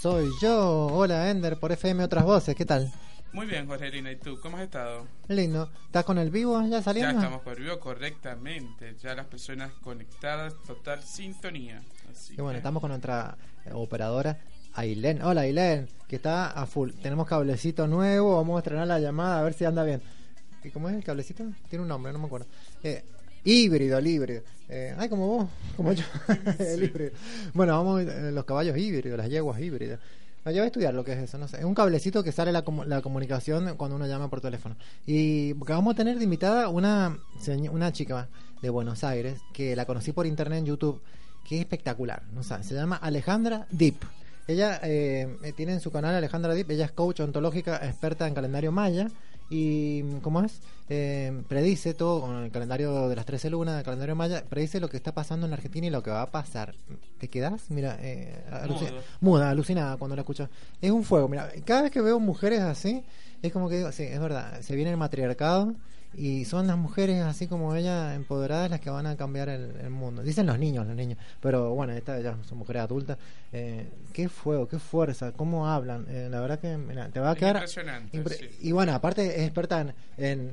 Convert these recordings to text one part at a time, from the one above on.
Soy yo. Hola, Ender, por FM Otras Voces. ¿Qué tal? Muy bien, Jorgelina. ¿Y tú? ¿Cómo has estado? Lindo. ¿Estás con el vivo ya saliendo? Ya estamos el vivo correctamente. Ya las personas conectadas, total sintonía. Así y bueno, que- estamos con nuestra eh, operadora, Ailén. Hola, Ailén, que está a full. Tenemos cablecito nuevo. Vamos a estrenar la llamada a ver si anda bien. ¿Y cómo es el cablecito? Tiene un nombre, no me acuerdo. Eh, híbrido, el híbrido. Eh, ay, como vos, como yo. el híbrido. Bueno, vamos eh, los caballos híbridos, las yeguas híbridas. No, yo voy a estudiar lo que es eso, no sé. Es un cablecito que sale la, comu- la comunicación cuando uno llama por teléfono. Y porque vamos a tener de invitada una, una chica de Buenos Aires que la conocí por internet en YouTube, que es espectacular. No sé, se llama Alejandra Deep. Ella eh, eh, tiene en su canal Alejandra Deep, ella es coach ontológica experta en calendario maya y ¿cómo es? Eh, predice todo con el calendario de las 13 lunas, del calendario maya, predice lo que está pasando en Argentina y lo que va a pasar. ¿Te quedás? Mira, eh, alucina- muda, alucinada cuando la escuchas. Es un fuego, mira, cada vez que veo mujeres así, es como que digo, sí, es verdad, se viene el matriarcado y son las mujeres así como ella empoderadas las que van a cambiar el, el mundo. Dicen los niños, los niños, pero bueno, estas ya son mujeres adultas. Eh, qué fuego, qué fuerza, cómo hablan. Eh, la verdad que mira, te va a quedar impresionante, sí. Y bueno, aparte es experta en, en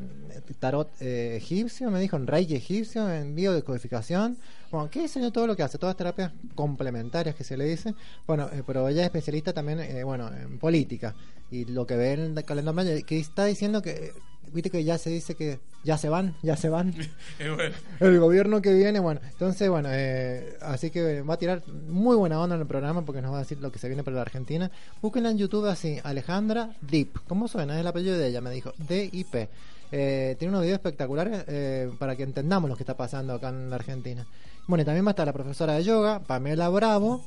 tarot eh, egipcio, me dijo, en reiki egipcio, en biodecodificación. Bueno, qué yo, todo lo que hace, todas terapias complementarias que se le dice. Bueno, eh, pero ella es especialista también, eh, bueno, en política. Y lo que ve en el calendario que está diciendo que, viste que ya se dice que ya se van, ya se van. Bueno, El gobierno que viene, bueno, entonces, bueno, eh, así que va a tirar muy buena onda en el programa porque nos va a decir lo que se viene para la Argentina. Búsquenla en YouTube así, Alejandra Deep. ¿Cómo suena? Es el apellido de ella, me dijo, D-I-P. Eh, tiene unos videos espectaculares eh, para que entendamos lo que está pasando acá en la Argentina. Bueno, y también va a estar la profesora de yoga, Pamela Bravo,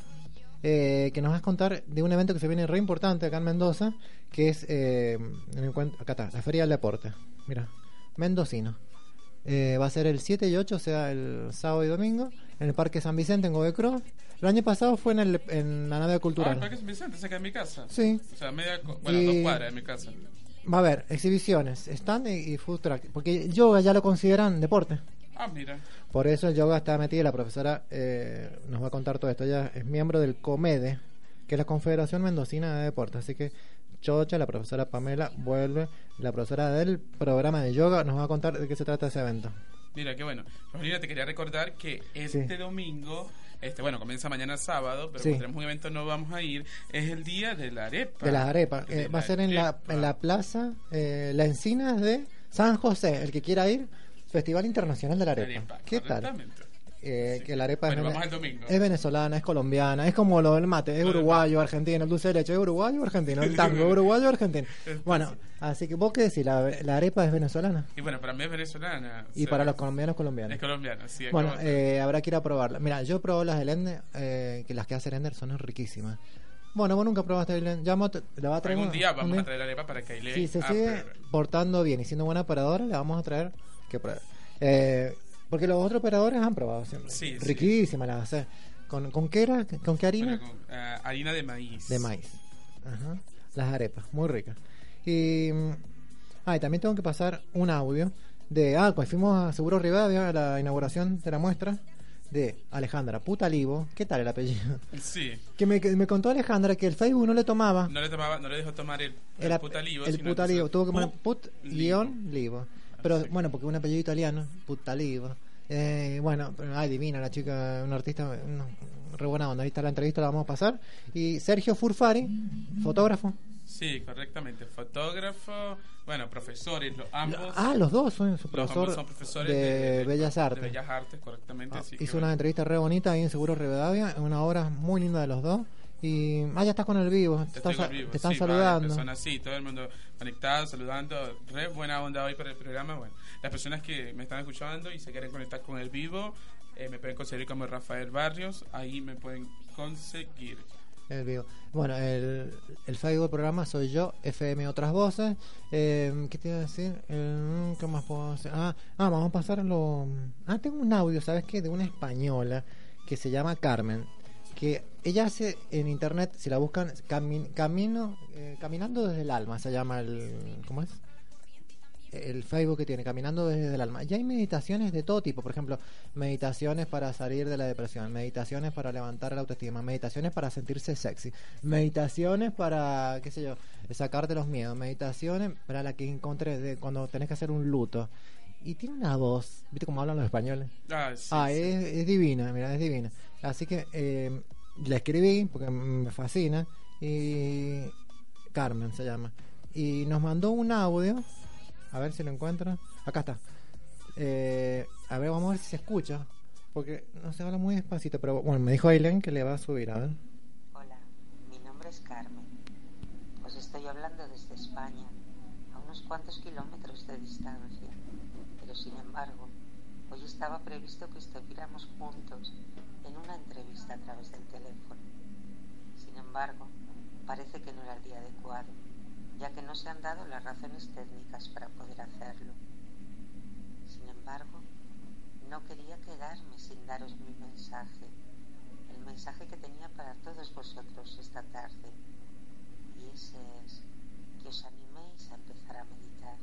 eh, que nos va a contar de un evento que se viene re importante acá en Mendoza, que es, eh, en el encuentro- acá está, la Feria del Deporte. Mira, mendocino. Eh, va a ser el 7 y 8, o sea, el sábado y domingo, en el Parque San Vicente, en Govecro. El año pasado fue en, el, en la nave ah, cultural. ¿para qué San Vicente? Cerca de mi casa. Sí. O sea, media, bueno, Y- dos cuadras de mi casa. Va a haber exhibiciones, stand y, y food truck, porque el yoga ya lo consideran deporte. Ah, mira. Por eso el yoga está metido y la profesora eh, nos va a contar todo esto. Ella es miembro del COMEDE, que es la Confederación Mendocina de Deportes. Así que Chocha, la profesora Pamela, vuelve. La profesora del programa de yoga nos va a contar de qué se trata ese evento. Mira, qué bueno. Paulina, te quería recordar que este Sí. domingo, este bueno, comienza mañana sábado, pero Sí. tenemos un evento no vamos a ir, es el día de la arepa. De las arepas. Eh, va a ser en la, en la plaza eh, La Encinas de San José. El que quiera ir, Festival Internacional de la Arepa. Arepa, ¿Qué tal? Eh, Sí. que la arepa Bueno, es, vamos el domingo. es venezolana, es colombiana, es como lo del mate, es del uruguayo, argentino, el dulce de leche, es uruguayo o argentino, el tango, es uruguayo argentino. Bueno, así que vos qué decís, la, la arepa es venezolana Y bueno, para mí es venezolana. y o sea, para los colombianos colombianos. Es colombiana, sí. Bueno, eh, habrá que ir a probarla. Mira, yo probé las de Lende, eh, que las que hace Lender son riquísimas. Bueno, vos nunca probaste el. Ya la va a traer Algún un- día un vamos día. a traer arepa para que Ailey Si se sigue portando bien y siendo buena operadora, le vamos a traer que pruebe. Eh, porque los otros operadores han probado siempre. Sí, sí. Riquísimas las hace. ¿Con, ¿Con qué era? ¿Con qué harina? con, ah, harina de maíz. De maíz. Ajá. Las arepas, muy ricas. Y, mm, ah, y también tengo que pasar un audio de. Ah, pues fuimos a Seguro Rivadavia a la inauguración de la muestra de Alejandra Putalivo. ¿Qué tal el apellido? Sí. Que me, contó Alejandra que el Facebook no le tomaba No le, tomaba, no le dejó tomar el, el, el, putalivo. el Putalivo. Tuvo que poner put- livo. Pero bueno, porque un apellido italiano, Putalivo. Eh, bueno, ay, divina la chica, una artista, una, re buena onda. Ahí está la entrevista, la vamos a pasar. Y Sergio Furfari, fotógrafo. Sí, correctamente. Fotógrafo, bueno, profesores, los, ambos. Ah, los dos son su los profesor ambos son profesores de, Bellas Artes. De Bellas Artes, correctamente. Ah, hizo bueno. una entrevista re bonita ahí en Seguro Rivadavia, una obra muy linda de los dos. Y, ah, ya estás con el vivo. Te, están, con vivo, te están sí, saludando. varias personas, sí, todo el mundo conectado, saludando. Re buena onda hoy para el programa. Bueno, las personas que me están escuchando y se quieren conectar con el vivo, eh, me pueden conseguir como Rafael Barrios. Ahí me pueden conseguir. El vivo. Bueno, el, el Facebook del programa soy yo, FM Otras Voces. Eh, ¿Qué te iba a decir? Eh, ¿Qué más puedo hacer? Ah, ah, vamos a pasar lo. Ah, tengo un audio, ¿sabes qué? De una española que se llama Carmen. Que ella hace en internet, si la buscan, cami- camino, eh, caminando desde el alma, se llama el. ¿Cómo es? el Facebook que tiene, Caminando desde el alma. Ya hay meditaciones de todo tipo, por ejemplo, meditaciones para salir de la depresión, meditaciones para levantar la autoestima, meditaciones para sentirse sexy, meditaciones para, qué sé yo, sacarte los miedos, meditaciones para la que encontré de cuando tenés que hacer un luto. Y tiene una voz, ¿viste cómo hablan los españoles? Ah, sí, ah, sí. Es, es divina, mira, es divina. Así que eh, la escribí porque me fascina. Y Carmen se llama. Y nos mandó un audio. A ver si lo encuentro. Acá está. Eh, a ver, vamos a ver si se escucha. Porque no se habla muy despacito. Pero bueno, me dijo Aileen que le va a subir. A ver. Hola, mi nombre es Carmen. Os estoy hablando desde España, a unos cuantos kilómetros de distancia. Pero sin embargo, hoy estaba previsto que estuviéramos juntos en una entrevista a través del teléfono. Sin embargo, parece que no era el día adecuado, ya que no se han dado las razones técnicas para poder hacerlo. Sin embargo, no quería quedarme sin daros mi mensaje, el mensaje que tenía para todos vosotros esta tarde. Y ese es que os animéis a empezar a meditar.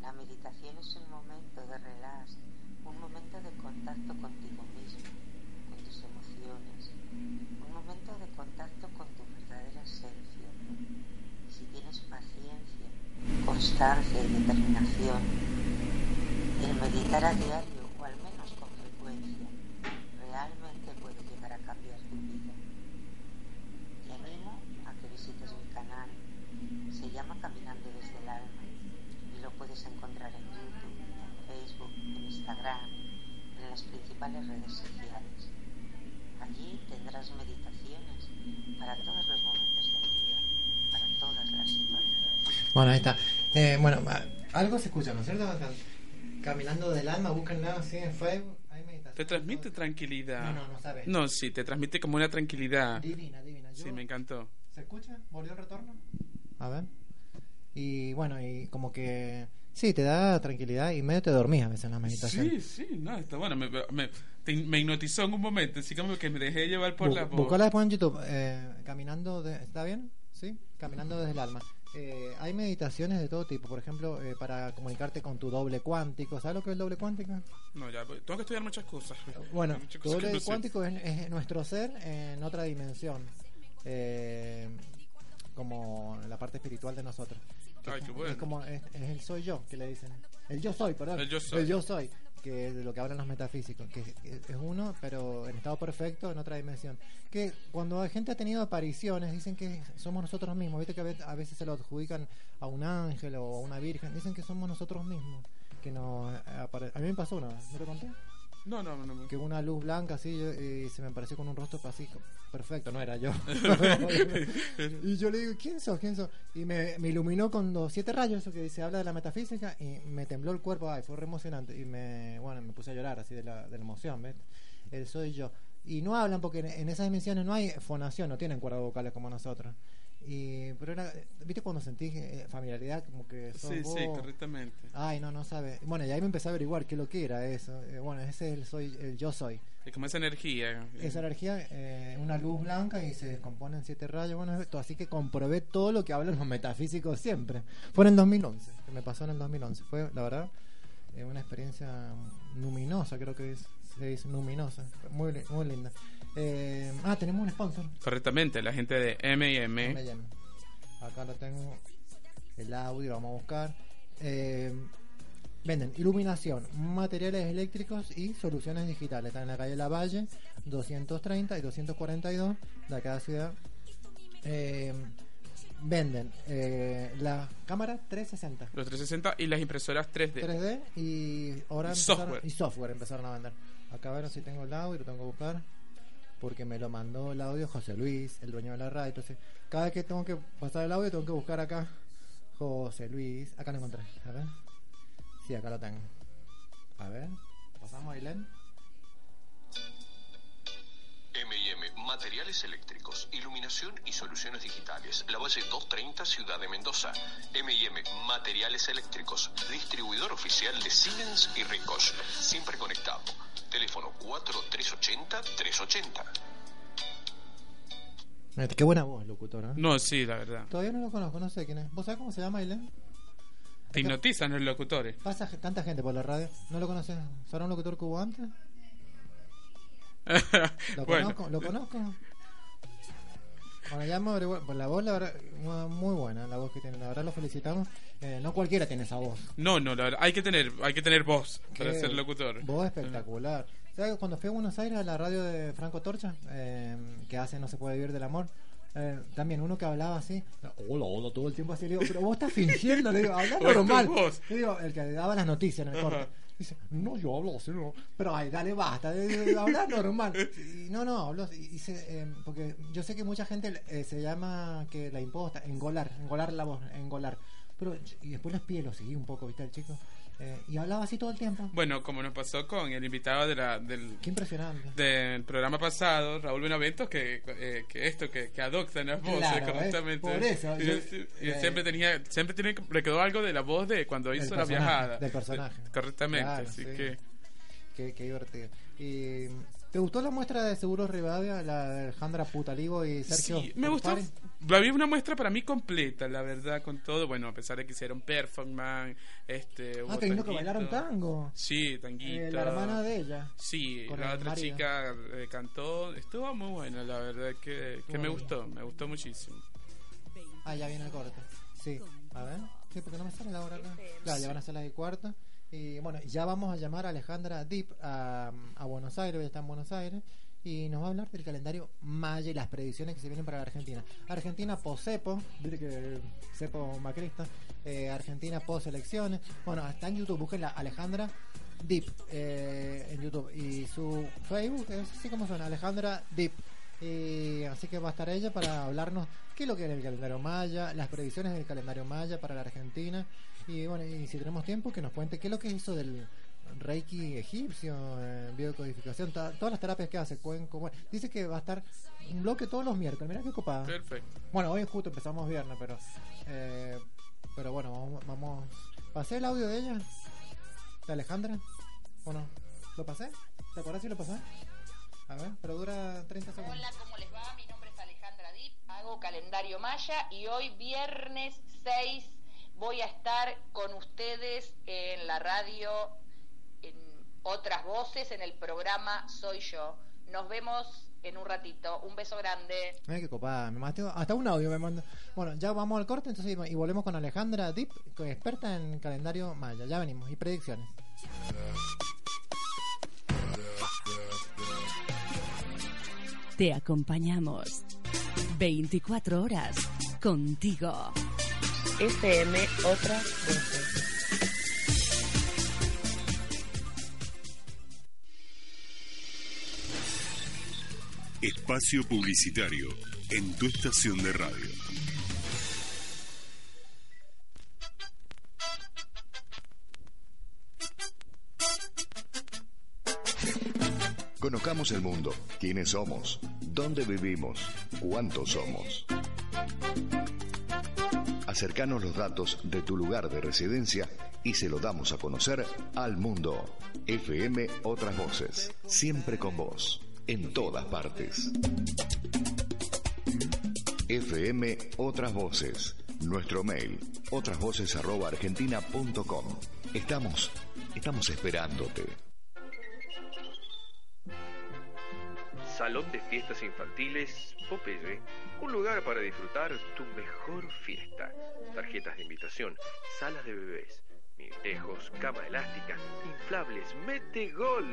La meditación es un momento de relax, un momento de contacto contigo mismo, con tus emociones, un momento de contacto con tu verdadera esencia. Si tienes paciencia, constancia y determinación, el meditar a diario o al menos con frecuencia realmente puede llegar a cambiar tu vida. Te animo a que visites mi canal. Se llama Caminando desde el alma y lo puedes encontrar en YouTube, Facebook, en Instagram, en las principales redes sociales. Allí tendrás meditaciones para todos los momentos del día, para todas las situaciones. Bueno, ahí está. Eh, bueno, algo se escucha, ¿no es cierto? Caminando del alma, búsquenla así en Facebook. Hay meditación. Te transmite tranquilidad. No, no, no sabes. No, sí, te transmite como una tranquilidad. Divina, divina. Yo- Sí, me encantó. ¿Se escucha? ¿Volvió el retorno? A ver. Y bueno, y como que sí, te da tranquilidad y medio te dormís a veces en la meditación. Sí, sí, no, está bueno. Me, me, te- me hipnotizó en un momento, así como que me dejé llevar por Bu- la voz. Buscala después en YouTube. eh, caminando, de, ¿está bien? ¿Sí? Caminando desde el alma. Eh, hay meditaciones de todo tipo, por ejemplo, eh, para comunicarte con tu doble cuántico. ¿Sabes lo que es el doble cuántico? No, ya, pues, tengo que estudiar muchas cosas. Bueno, Muchas cosas doble no cuántico es, es nuestro ser en otra dimensión. Eh, como la parte espiritual de nosotros. Que Ay, es- qué bueno. Es como es, es el soy yo que le dicen. El yo soy, perdón. El yo soy. soy, que es de lo que hablan los metafísicos, que es, uno, pero en estado perfecto, en otra dimensión. Que cuando la gente ha tenido apariciones, dicen que somos nosotros mismos. Viste que a ve- a veces se lo adjudican a un ángel o a una virgen. Dicen que somos nosotros mismos. Que nos apare- A mí me pasó una vez, ¿no te conté? No, no, no. que una luz blanca así y se me apareció con un rostro así co- perfecto, no era yo. y yo le digo, ¿quién sos? ¿Quién sos? Y me, me iluminó con los siete rayos, eso que se habla de la metafísica, y me tembló el cuerpo, ay, fue re emocionante. Y me, bueno, me puse a llorar así de la, de la emoción, ¿ves? El soy yo. Y no hablan porque en, en esas dimensiones no hay fonación, no tienen cuerdas vocales como nosotros. Y, pero era, ¿viste cuando sentí eh, familiaridad? Como que sos Sí, sí, correctamente. Ay, no, no sabe. Bueno, y ahí me empecé a averiguar qué es lo que era eso. Eh, bueno, ese es el, soy, el yo soy. Es como esa energía. Esa energía, eh, una luz blanca y se descompone en siete rayos. Bueno, es esto. Así que comprobé todo lo que hablan los metafísicos siempre. Fue en el 2011, que me pasó en el 2011. Fue, la verdad, eh, una experiencia luminosa, creo que es, se dice luminosa. Muy, muy linda. Eh, ah, tenemos un sponsor. Correctamente, la gente de M&M. M&M. Acá lo tengo el audio, vamos a buscar. Eh, venden iluminación, materiales eléctricos y soluciones digitales. Están en la calle Lavalle, 230 y 242 de cada ciudad. Eh, venden eh, la cámara 360. Los 360 y las impresoras 3D. 3D y ahora software. y software empezaron a vender. Acá a ver si tengo el audio, lo tengo que buscar. Porque me lo mandó el audio José Luis, el dueño de la radio. Entonces, cada vez que tengo que pasar el audio, tengo que buscar acá José Luis. Acá lo encontré. A ver. Sí, acá lo tengo. A ver. Pasamos Ailén. M&M Materiales Eléctricos, Iluminación y Soluciones Digitales. La base 230, Ciudad de Mendoza. M&M Materiales Eléctricos, distribuidor oficial de Siemens y Ricos. Siempre conectado. Teléfono 4380-380. Eh, Qué buena voz, locutor. ¿eh? No, sí, la verdad. Todavía no lo conozco, no sé quién es. ¿Vos sabés cómo se llama Ailén? Te hipnotizan los locutores. Pasa tanta gente por la radio. ¿No lo conoces? ¿Será un locutor cubo antes? ¿Lo bueno, conozco? ¿Lo conozco? Bueno, ya pues la voz, la verdad, mu- muy buena la voz que tiene. La verdad lo felicitamos. Eh, no cualquiera tiene esa voz. no, no, la verdad, hay que tener, hay que tener voz para ser locutor. Voz espectacular. ¿Sabes cuando fui a Buenos Aires a la radio de Franco Torcha, eh, que hace No se puede vivir del amor? eh, también uno que hablaba así, hola, hola, todo el tiempo así, le digo, pero vos estás fingiendo, le digo, habla normal. Le digo, el que daba las noticias en el corte. Dice, no, yo hablo así, no. Pero ay, dale, basta, le digo, habla normal. Y no, no, hablo así, y se, eh, porque yo sé que mucha gente eh, se llama que la imposta, engolar, engolar la voz, engolar. Pero, y después los pies lo seguí un poco, ¿viste? El chico. Eh, y hablaba así todo el tiempo. Bueno, como nos pasó con el invitado de la, del, Qué impresionante. del programa pasado, Raúl Benaventos, que, eh, que esto, que, que adoptan las voces Claro. Por eso, Y, yo- eh, siempre tenía, siempre tiene, le quedó algo de la voz de cuando hizo la viajada. del personaje. Correctamente, Claro, así sí. que... Qué, qué divertido. Y, ¿Te gustó la muestra de Seguros Rivadavia? La de Alejandra Putalivo y Sergio Sí, me gustó. Había una muestra para mí completa, la verdad, con todo. Bueno, a pesar de que hicieron performance, este. Ah, que lindo que bailaron tango. Sí, tanguito. Eh, la hermana de ella. Sí, la el otra marido. chica eh, cantó. Estuvo muy buena, la verdad, que, que me gustó, me gustó muchísimo. Ah, ya viene el corte. Sí, a ver. Sí, porque no me sale la hora acá. Claro, ya van a ser las de cuarto. Y bueno, ya vamos a llamar a Alejandra Deep a, a Buenos Aires, está en Buenos Aires. Y nos va a hablar del calendario maya y las predicciones que se vienen para la Argentina. Argentina viste que cepo macrista. eh, Argentina post-elecciones. Bueno, está en YouTube, busquen la Alejandra Deep eh, en YouTube. Y su Facebook es así como suena, Alejandra Deep. Y así que va a estar ella para hablarnos qué es lo que es el calendario maya, las previsiones del calendario maya para la Argentina. Y bueno, y si tenemos tiempo, que nos cuente qué es lo que es eso del Reiki egipcio, eh, biocodificación, ta- todas las terapias que hace, cuenco. Bueno, dice que va a estar un bloque todos los miércoles. Mira qué copada. Perfecto. Bueno, hoy justo empezamos viernes, pero eh, pero bueno, vamos, vamos. ¿Pasé el audio de ella? ¿De Alejandra? ¿O no? ¿Lo pasé? ¿Te acuerdas si lo pasé? A ver, pero dura 30 segundos. Hola, ¿cómo les va? Mi nombre es Alejandra Dip, hago calendario maya y hoy viernes 6 voy a estar con ustedes en la radio, en otras voces, en el programa Soy Yo. Nos vemos en un ratito. Un beso grande. Mira qué copada, me mató, hasta un audio me mandó. Bueno, ya vamos al corte entonces y volvemos con Alejandra es experta en calendario maya. Ya venimos y predicciones. Te acompañamos 24 horas contigo. FM Otras Voces. Espacio publicitario en tu estación de radio. Conozcamos el mundo, quiénes somos, dónde vivimos, cuántos somos. Acercanos los datos de tu lugar de residencia y se lo damos a conocer al mundo. FM Otras Voces, siempre con vos, en todas partes. FM Otras Voces, nuestro mail, otrasvoces.argentina.com. Estamos, estamos esperándote. Salón de Fiestas Infantiles Popeye, un lugar para disfrutar tu mejor fiesta. Tarjetas de invitación, salas de bebés, minitejos, cama elástica, inflables, mete gol.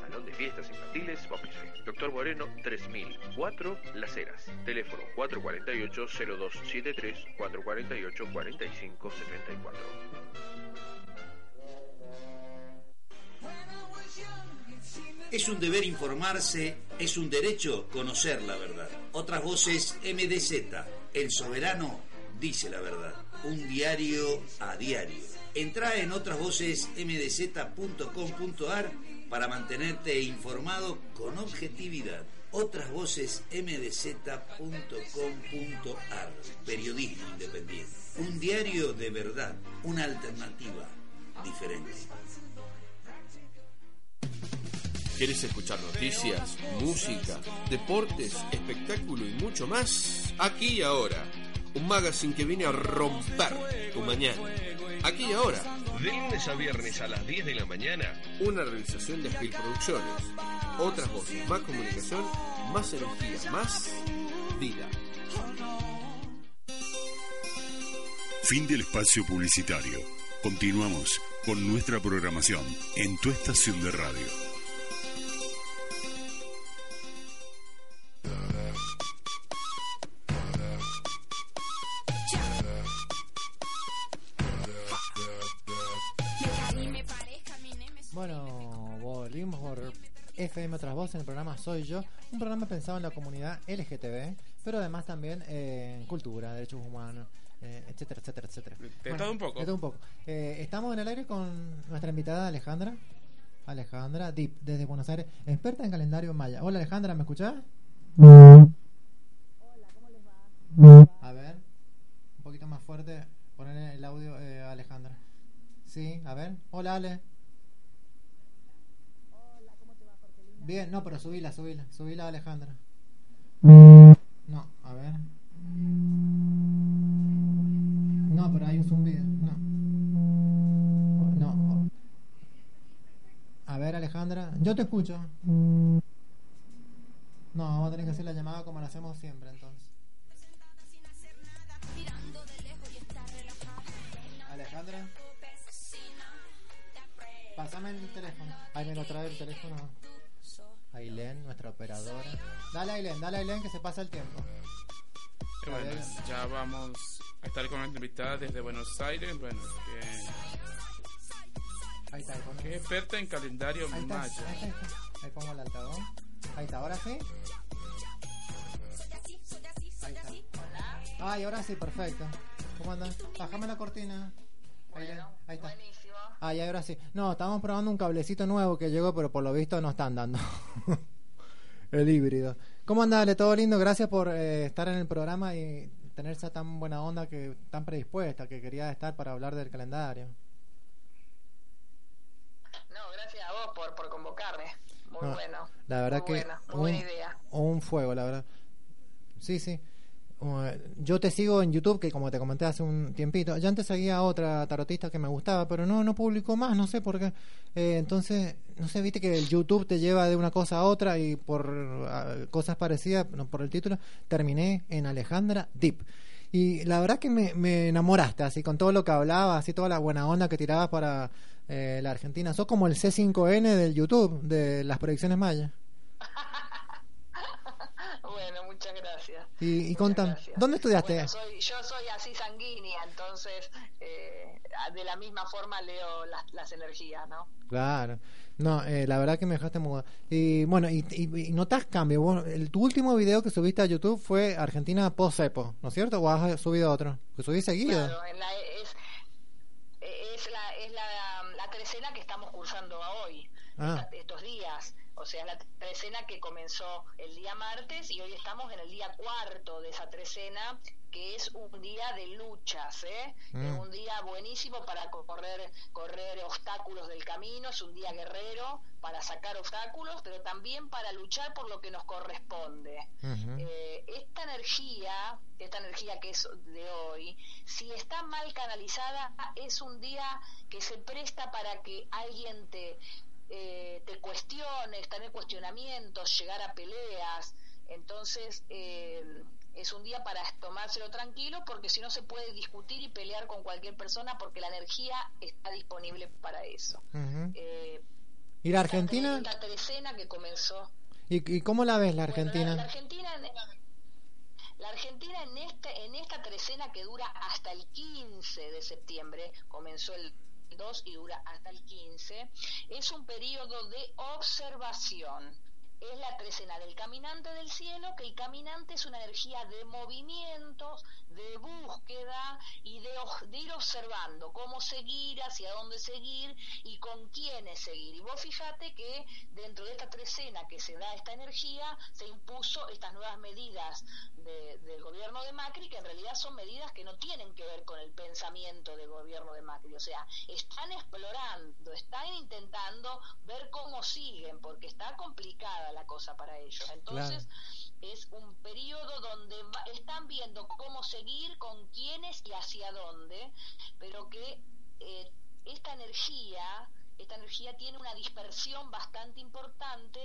Salón de Fiestas Infantiles Popeye. Doctor Moreno 3004 Las Heras. Teléfono 448-0273 448-4574. Es un deber informarse, es un derecho conocer la verdad. Otras voces MDZ, el soberano dice la verdad. Un diario a diario. Entra en otrasvocesmdz.com.ar para mantenerte informado con objetividad. Otras voces mdz.com.ar. Periodismo independiente. Un diario de verdad, una alternativa diferente. ¿Quieres escuchar noticias, música, deportes, espectáculo y mucho más? Aquí y ahora. Un magazine que viene a romper tu mañana. Aquí y ahora. De lunes a viernes a las 10 de la mañana. Una realización de Spill Producciones. Otras voces, más comunicación, más energía, más vida. Fin del espacio publicitario. Continuamos con nuestra programación en tu estación de radio. FM Otras Voces en el programa Soy Yo, un programa pensado en la comunidad LGTB, pero además también eh, en cultura, derechos humanos, eh, etcétera, etcétera, etcétera. De todo un poco. De todo un poco. Eh, estamos en el aire con nuestra invitada Alejandra. Alejandra Deep, desde Buenos Aires, experta en calendario maya. Hola Alejandra, ¿me escuchás? A ver, un poquito más fuerte, poner el audio eh, Alejandra. Sí, a ver. Hola Ale. Bien, no, pero subila, subila, subila Alejandra. No, a ver. No, pero hay un zumbido. No. No. A ver, Alejandra. Yo te escucho. No, vamos a tener que hacer la llamada como la hacemos siempre, entonces. Alejandra. Pásame el teléfono. Ahí me lo trae el teléfono. Ailén, nuestra operadora. Dale, Ailén, dale, Ailén, que se pasa el tiempo. Y bueno, ya vamos a estar con nuestra invitada desde Buenos Aires, bueno, que, Ahí está, ahí que es experta en calendario Ahí está, maya. ahí está, ahí está. Ahí pongo el altavoz. Ahí está, ahora sí. Ahí está. Ay, ahora sí, perfecto. ¿Cómo andan? Bájame la cortina. Ahí, ahí está. Ah, ya, ahora sí. No, estábamos probando un cablecito nuevo que llegó, pero por lo visto no están dando. el híbrido. ¿Cómo anda, Ale? ¿Todo lindo? Gracias por eh, estar en el programa y tener esa tan buena onda, que tan predispuesta, que quería estar para hablar del calendario. No, gracias a vos por, por convocarme. Muy No, bueno. La verdad muy que buena, muy un, buena idea. un fuego, la verdad. Sí, sí. Yo te sigo en YouTube, que como te comenté hace un tiempito, ya antes seguía otra tarotista que me gustaba, pero no no publicó más, no sé por qué. Eh, entonces, no sé, viste que el YouTube te lleva de una cosa a otra y por ah, cosas parecidas, no, por el título, terminé en Alejandra Deep. Y la verdad que me, me enamoraste, así con todo lo que hablabas, así toda la buena onda que tirabas para eh, la Argentina. Sos como el C5N del YouTube, de las predicciones mayas. Bueno, muchas gracias. Y, y contame, ¿dónde estudiaste? Bueno, soy, yo soy así sanguínea, entonces eh, de la misma forma leo las, las energías, ¿no? Claro. No, eh, la verdad que me dejaste mudar. Y bueno, y, y, y notas cambio. Bueno, el, tu último video que subiste a YouTube fue Argentina post-EPO, ¿no es cierto? ¿O has subido otro? Que subí seguido. Claro, en la- es, es, la, es la, la trecena que estamos cursando hoy, Ah. esta- estos días. O sea, la trecena que comenzó el día martes y hoy estamos en el día cuarto de esa trecena, que es un día de luchas, ¿eh? Mm. Es un día buenísimo para correr, correr obstáculos del camino, es un día guerrero para sacar obstáculos, pero también para luchar por lo que nos corresponde. Eh, esta energía, esta energía que es de hoy, si está mal canalizada, es un día que se presta para que alguien te, eh, te cuestione, tener cuestionamientos, llegar a peleas. Entonces, eh, es un día para tomárselo tranquilo porque si no se puede discutir y pelear con cualquier persona porque la energía está disponible para eso. Ujú. Eh, ¿Y la Argentina? La trecena que comenzó ¿Y, y cómo la ves la bueno, Argentina? la, la Argentina, en- la Argentina en este, en esta trecena que dura hasta el 15 de septiembre, comenzó el 2 y dura hasta el 15, es un periodo de observación. Es la trecena del caminante del cielo, que el caminante es una energía de movimientos, de búsqueda y de, de, ir observando cómo seguir, hacia dónde seguir y con quiénes seguir. Y vos fíjate que dentro de esta trecena que se da esta energía, se impuso estas nuevas medidas de, del gobierno de Macri, que en realidad son medidas que no tienen que ver con el pensamiento del gobierno de Macri. O sea, están explorando, están intentando ver cómo siguen, porque está complicada la cosa para ellos. Entonces, es un periodo donde están viendo cómo seguir, con quiénes y hacia dónde, pero que eh, esta energía esta energía tiene una dispersión bastante importante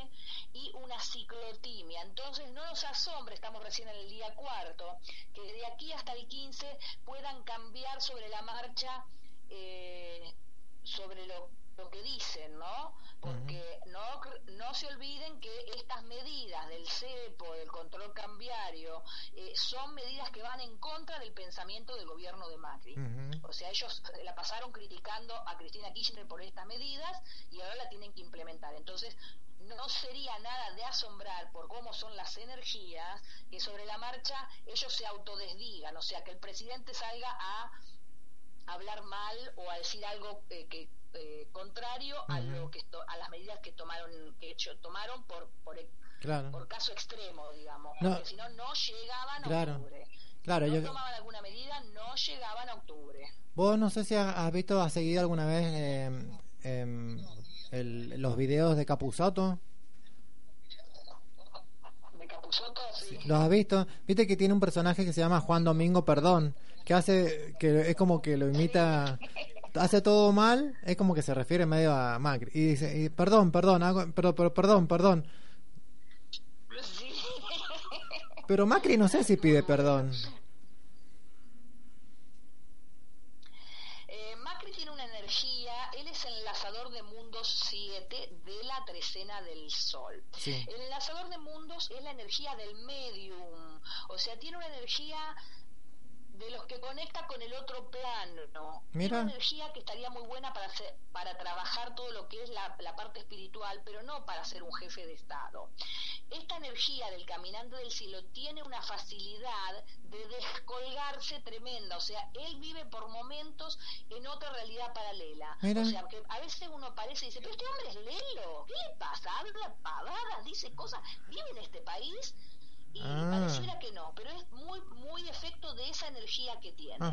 y una ciclotimia. Entonces no nos asombre, estamos recién en el día cuarto, que de aquí hasta el 15 puedan cambiar sobre la marcha eh, sobre lo lo que dicen, ¿no? Porque no, no se olviden que estas medidas del CEPO, del control cambiario, eh, son medidas que van en contra del pensamiento del gobierno de Macri. O sea, ellos la pasaron criticando a Cristina Kirchner por estas medidas y ahora la tienen que implementar. Entonces, no sería nada de asombrar por cómo son las energías que sobre la marcha ellos se autodesdigan, o sea, que el presidente salga a hablar mal o a decir algo eh, que eh, contrario a lo que a las medidas que tomaron que hecho, tomaron por por, por caso extremo digamos. Porque si no no llegaban a octubre. Claro no tomaban alguna medida no llegaban a octubre. Vos no sé si has, visto has seguido alguna vez eh, el, los videos de Capuzoto de Capuzoto sí. ¿Los has visto? Viste que tiene un personaje que se llama Juan Domingo Perdón, que hace, que es como que lo imita hace todo mal, es como que se refiere medio a Macri. Y dice, perdón, perdón, hago, pero, pero, perdón, perdón. Pero Macri no sé si pide perdón. Eh, Macri tiene una energía, él es el enlazador de mundos 7 de la trecena del sol. El enlazador de mundos es la energía del medium, o sea, tiene una energía de los que conecta con el otro plano. Mira. Una energía que estaría muy buena para hacer, para trabajar todo lo que es la, la, parte espiritual, pero no para ser un jefe de Estado. Esta energía del caminante del cielo tiene una facilidad de descolgarse tremenda, o sea, él vive por momentos en otra realidad paralela. O sea, que a veces uno parece y dice, pero este hombre es lelo, ¿qué le pasa? Habla pavadas, dice cosas, vive en este país y ah. pareciera que no, pero es muy muy efecto de esa energía que tiene.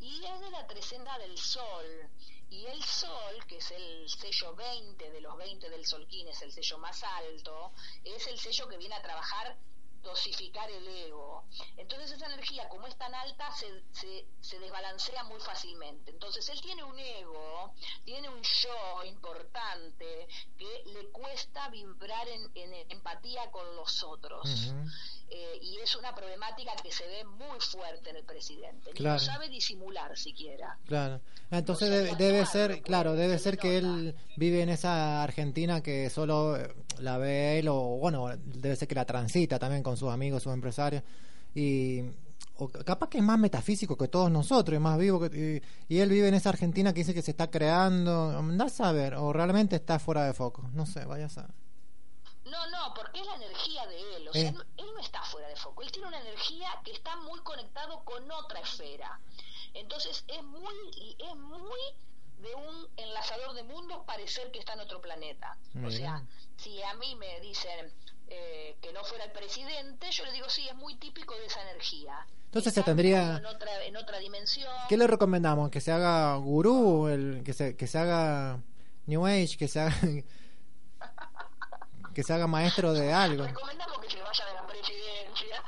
Y es de la trecena del sol. Y el sol, que es el sello 20 de los 20 del Solquín, es el sello más alto, es el sello que viene a trabajar dosificar el ego. Entonces esa energía, como es tan alta, se, se, se, desbalancea muy fácilmente. Entonces él tiene un ego, tiene un yo importante que le cuesta vibrar en, en empatía con los otros. Eh, y es una problemática que se ve muy fuerte en el presidente. No sabe disimular siquiera. Claro. Entonces debe, ser, claro, debe ser que él vive en esa Argentina que solo eh, la ve él o bueno, debe ser que la transita también con sus amigos, sus empresarios y o capaz que es más metafísico que todos nosotros, es más vivo que, y, él vive en esa Argentina que dice que se está creando, andás a ver, o realmente está fuera de foco, no sé, vaya a saber. No, no, porque es la energía de él. O sea, eh. él no está fuera de foco. Él tiene una energía que está muy conectado con otra esfera. Entonces es muy, es muy de un enlazador de mundos parecer que está en otro planeta. O sea, si a mí me dicen eh, que no fuera el presidente, yo le digo sí, es muy típico de esa energía. Entonces se tendría en otra, en otra dimensión. ¿Qué le recomendamos? Que se haga gurú, el, que se que se haga New Age, que se haga que se haga maestro de algo. Recomendamos que se vaya de la presidencia.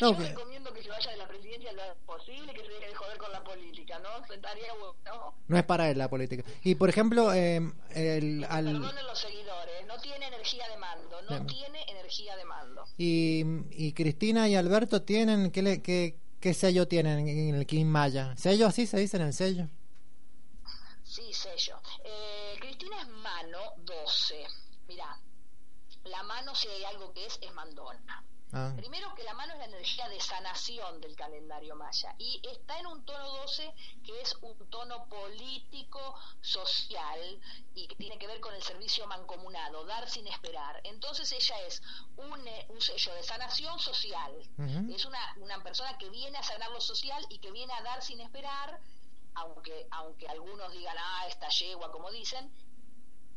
No, Yo recomiendo que se vaya de la presidencia lo posible, que se deje de joder con la política, ¿no? Sentaría bueno. No es para él la política. Y por ejemplo, eh, el, al... Perdonen los seguidores, no tiene energía de mando, no Bien. tiene energía de mando. Y, y Cristina y Alberto tienen, ¿qué, le, qué, qué sello tienen en el King Maya? ¿Sello así se dice en el sello? Sí, sello. Eh, Cristina es mano 12. La mano, si hay algo que es, es mandona. Ah. Primero que la mano es la energía de sanación del calendario maya y está en un tono 12 que es un tono político, social y que tiene que ver con el servicio mancomunado, dar sin esperar. Entonces ella es un, eh, un sello de sanación social. Es una, una persona que viene a sanar lo social y que viene a dar sin esperar, aunque, aunque algunos digan, ah, esta yegua, como dicen,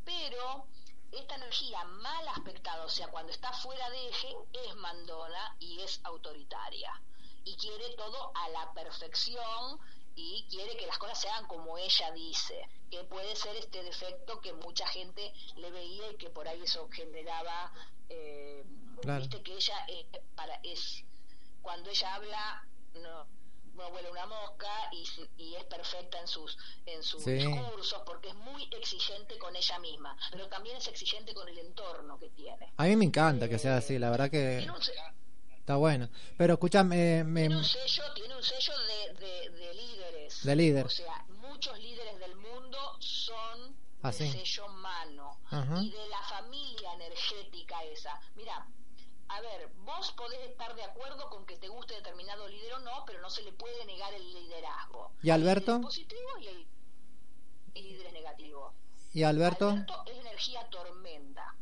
pero esta energía mal aspectada, o sea, cuando está fuera de eje, es mandona y es autoritaria. Y quiere todo a la perfección y quiere que las cosas se hagan como ella dice, que puede ser este defecto que mucha gente le veía y que por ahí eso generaba, eh, Claro. viste que ella eh, para, es, cuando ella habla, no, no huele una mosca y, y es perfecta en sus en sus Sí. discursos porque es muy exigente con ella misma pero también es exigente con el entorno que tiene A mí me encanta que sea así, la verdad que está bueno. Pero escúchame, eh, me, tiene un sello tiene un sello de, de, de líderes De líder. o sea muchos líderes del mundo son Así. de sello mano Ajá. y de la familia energética esa mira a ver, vos podés estar de acuerdo con que te guste determinado líder o no, pero no se le puede negar el liderazgo. ¿Y Alberto? Líderes positivos y hay hay líderes negativos. ¿Y Alberto? Alberto es energía tormenta.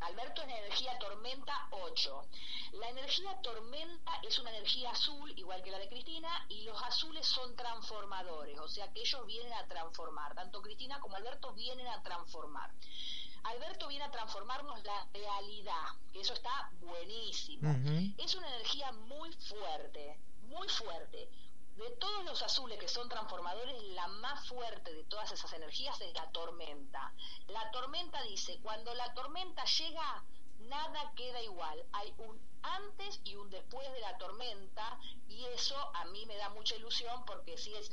Alberto es energía tormenta 8. La energía tormenta es una energía azul, igual que la de Cristina, y los azules son transformadores, o sea que ellos vienen a transformar. Tanto Cristina como Alberto vienen a transformar. Alberto viene a transformarnos la realidad, que eso está buenísimo. Es una energía muy fuerte, muy fuerte. De todos los azules que son transformadores, la más fuerte de todas esas energías es la tormenta. La tormenta dice, cuando la tormenta llega, nada queda igual. Hay un antes y un después de la tormenta y eso a mí me da mucha ilusión porque si es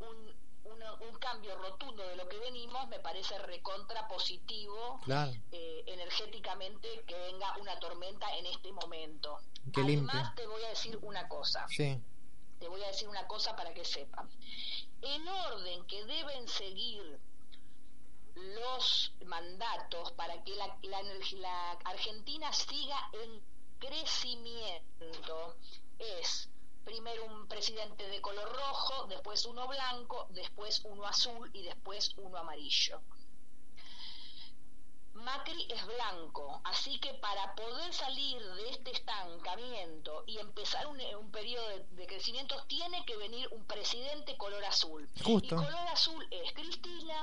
un, una- un cambio rotundo de lo que venimos, me parece recontra positivo Claro. eh, energéticamente que venga una tormenta en este momento. Que Además, te voy a decir una cosa. Sí. Te voy a decir una cosa para que sepan. El orden que deben seguir los mandatos para que la, la, la Argentina siga en crecimiento es primero un presidente de color rojo, después uno blanco, después uno azul y después uno amarillo. Macri es blanco, así que para poder salir de este estancamiento y empezar un, un periodo de, de crecimiento tiene que venir un presidente color azul. Justo. Y color azul es Cristina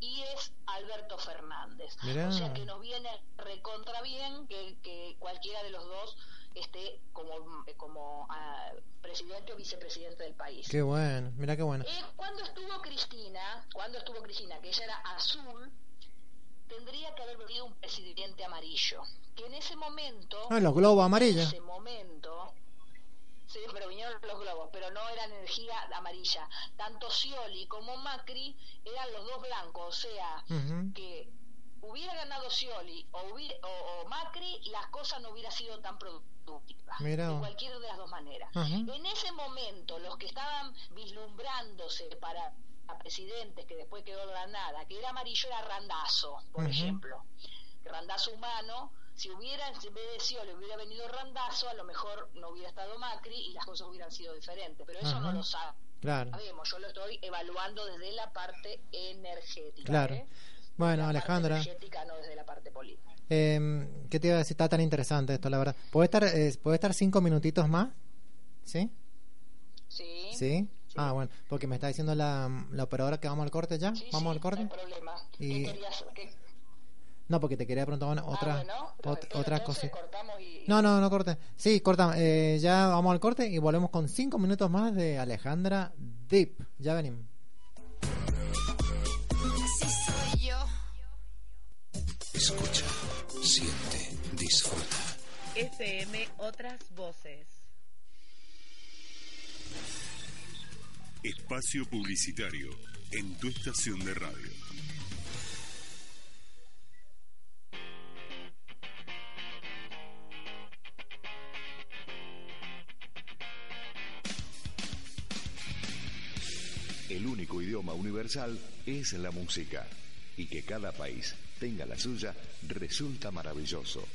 y es Alberto Fernández. Mirá. O sea que nos viene recontra bien que, que cualquiera de los dos esté como, como ah, presidente o vicepresidente del país. Qué bueno, mira qué bueno. Eh, cuando estuvo Cristina, cuando estuvo Cristina, que ella era azul, tendría que haber venido un presidente amarillo. Que en ese momento. Ah, los globos amarillos. En ese momento. Sí, pero vinieron los globos, pero no eran energía amarilla. Tanto Scioli como Macri eran los dos blancos, o sea, que hubiera ganado Scioli o, hubi- o, o Macri, las cosas no hubieran sido tan productivas. Mirá de vos. cualquiera de las dos maneras. En ese momento, los que estaban vislumbrándose para a presidentes que después quedó la nada, que era amarillo, era Randazo, por ejemplo. Randazo humano, si hubiera, en vez de Scioli hubiera venido Randazo, a lo mejor no hubiera estado Macri y las cosas hubieran sido diferentes. Pero eso no lo sabe. Claro. Sabemos, yo lo estoy evaluando desde la parte energética. Claro. ¿eh? Bueno, La parte Alejandra, energética, no desde la parte política. Eh, ¿qué te iba a decir? Está tan interesante esto, la verdad. ¿Puede estar, eh, ¿puede estar cinco minutitos más? ¿Sí? Sí. ¿Sí? Ah, bueno, porque me está diciendo la, la operadora que vamos al corte ya. Sí, ¿Vamos sí, al corte? No hay problema. Y- ¿Qué querías? ¿Qué? No, porque te quería preguntar una- otra, ah, bueno, pero- ot- pero otra cosita. cortamos y... No, no, no corte. Sí, corta. Eh, ya vamos al corte y volvemos con cinco minutos más de Alejandra Deep. Ya venimos. Escucha, siente, disfruta. FM Otras Voces. Espacio publicitario en tu estación de radio. El único idioma universal es la música. Y que cada país tenga la suya resulta maravilloso.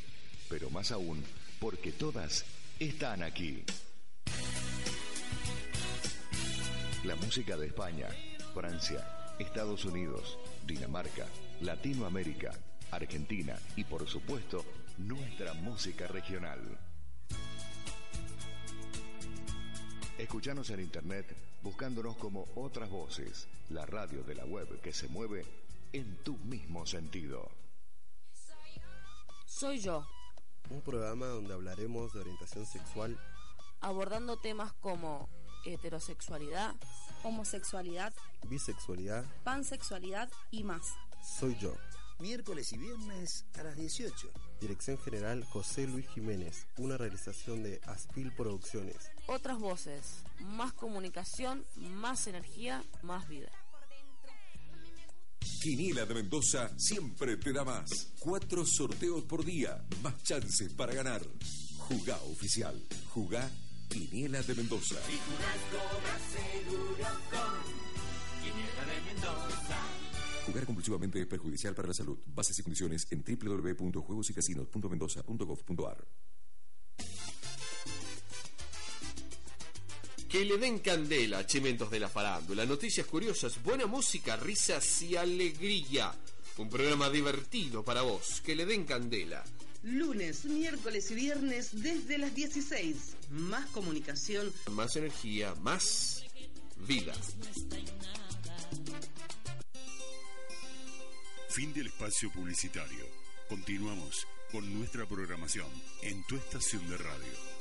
Pero más aún, porque todas están aquí. La música de España, Francia, Estados Unidos, Dinamarca, Latinoamérica, Argentina y por supuesto nuestra música regional. Escuchanos en internet buscándonos como otras voces, la radio de la web que se mueve en tu mismo sentido. Soy yo, Un programa donde hablaremos de orientación sexual, abordando temas como heterosexualidad, homosexualidad, bisexualidad. pansexualidad y más. Soy yo. Miércoles y viernes a las 18. Dirección General José Luis Jiménez, una realización de Aspil Producciones. Otras voces, más comunicación, más energía, más vida. Quiniela de Mendoza siempre te da más. Cuatro sorteos por día, más chances para ganar. Jugá oficial. Jugá Quiniela de Mendoza. Jugar compulsivamente es perjudicial para la salud. Bases y condiciones en www.juegosycasinos.mendoza.gov.ar. Que le den candela, chimentos de la farándula, noticias curiosas, buena música, risas y alegría. Un programa divertido para vos. Que le den candela. Lunes, miércoles y viernes desde las 16. Más comunicación. Más energía, más vida. Fin del espacio publicitario. Continuamos con nuestra programación en tu estación de radio.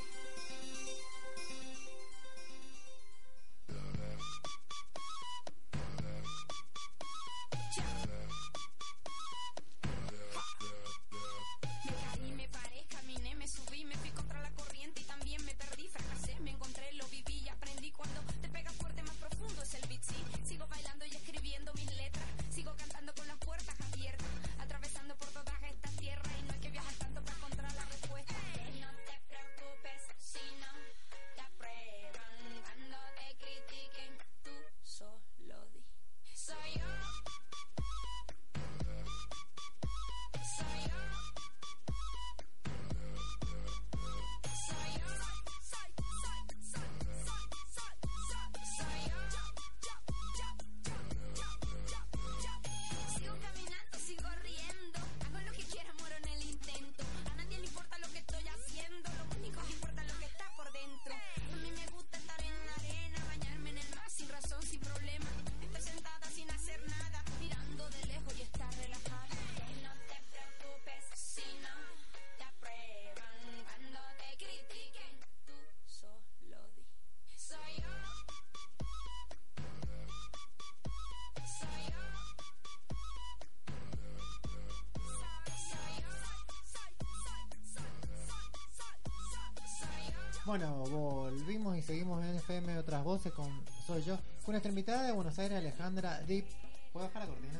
Bueno, volvimos y seguimos en FM Otras Voces con Soy Yo. Con nuestra invitada de Buenos Aires, Alejandra Deep. ¿Puedo bajar la cortina?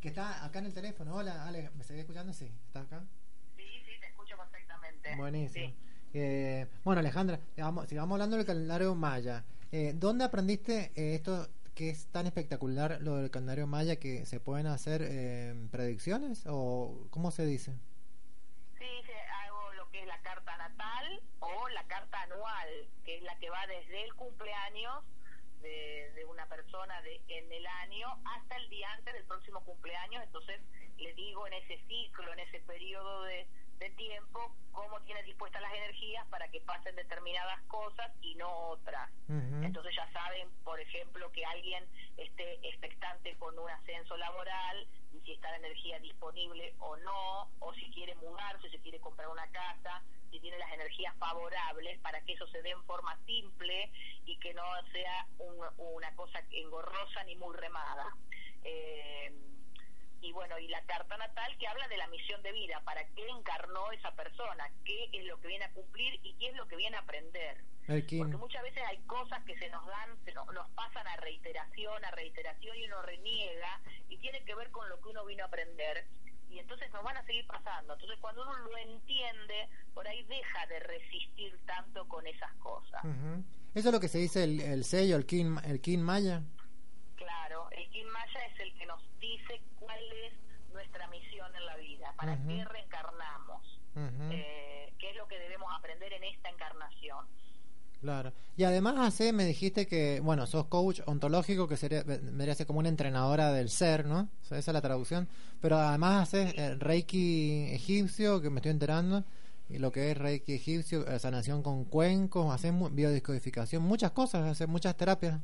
Que está acá en el teléfono. Hola, Ale, ¿me seguís escuchando? Sí, ¿está acá? Sí, sí, te escucho perfectamente. Buenísimo. Sí. Eh, bueno, Alejandra, sigamos, sigamos hablando del calendario maya. Eh, ¿Dónde aprendiste eh, esto que es tan espectacular, lo del calendario maya, que se pueden hacer eh, predicciones? ¿O cómo se dice? Sí, se- hago lo que es la carta natal o la carta anual, que es la que va desde el cumpleaños de, de una persona de, en el año hasta el día antes del próximo cumpleaños. Entonces, le digo en ese ciclo, en ese periodo de, de tiempo, cómo tiene dispuestas las energías para que pasen determinadas cosas y no otras. Entonces ya saben, por ejemplo, que alguien esté expectante con un ascenso laboral y si está la energía disponible o no, o si quiere mudarse, si quiere comprar una casa, si tiene las energías favorables para que eso se dé en forma simple y que no sea un- una cosa engorrosa ni muy remada. Eh, y bueno, y la carta natal que habla de la misión de vida, para qué encarnó esa persona, qué es lo que viene a cumplir y qué es lo que viene a aprender. Porque muchas veces hay cosas que se nos dan, se no- nos pasan a reiteración, a reiteración y uno reniega y tiene que ver con lo que uno vino a aprender y entonces nos van a seguir pasando. Entonces cuando uno lo entiende, por ahí deja de resistir tanto con esas cosas. Ujú. Eso es lo que se dice el, el sello, el Kin, el Kin Maya. Claro, el Kin Maya es el que nos dice cuál es nuestra misión en la vida, para qué reencarnamos, eh, qué es lo que debemos en esta encarnación. Claro. Y además hace, me dijiste que, bueno, sos coach ontológico, que sería, vendría a ser como una entrenadora del ser, ¿no? Esa es la traducción. Pero además haces eh, Reiki egipcio, que me estoy enterando, y lo que es Reiki egipcio, eh, sanación con cuencos, haces biodescodificación, muchas cosas, haces muchas terapias.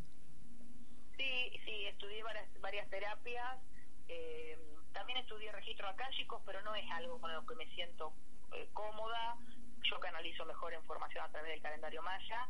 Sí, sí, estudié varias, terapias, eh, también estudié registros akáshicos, pero no es algo con lo que me siento eh, cómoda. Yo canalizo mejor información a través del calendario maya,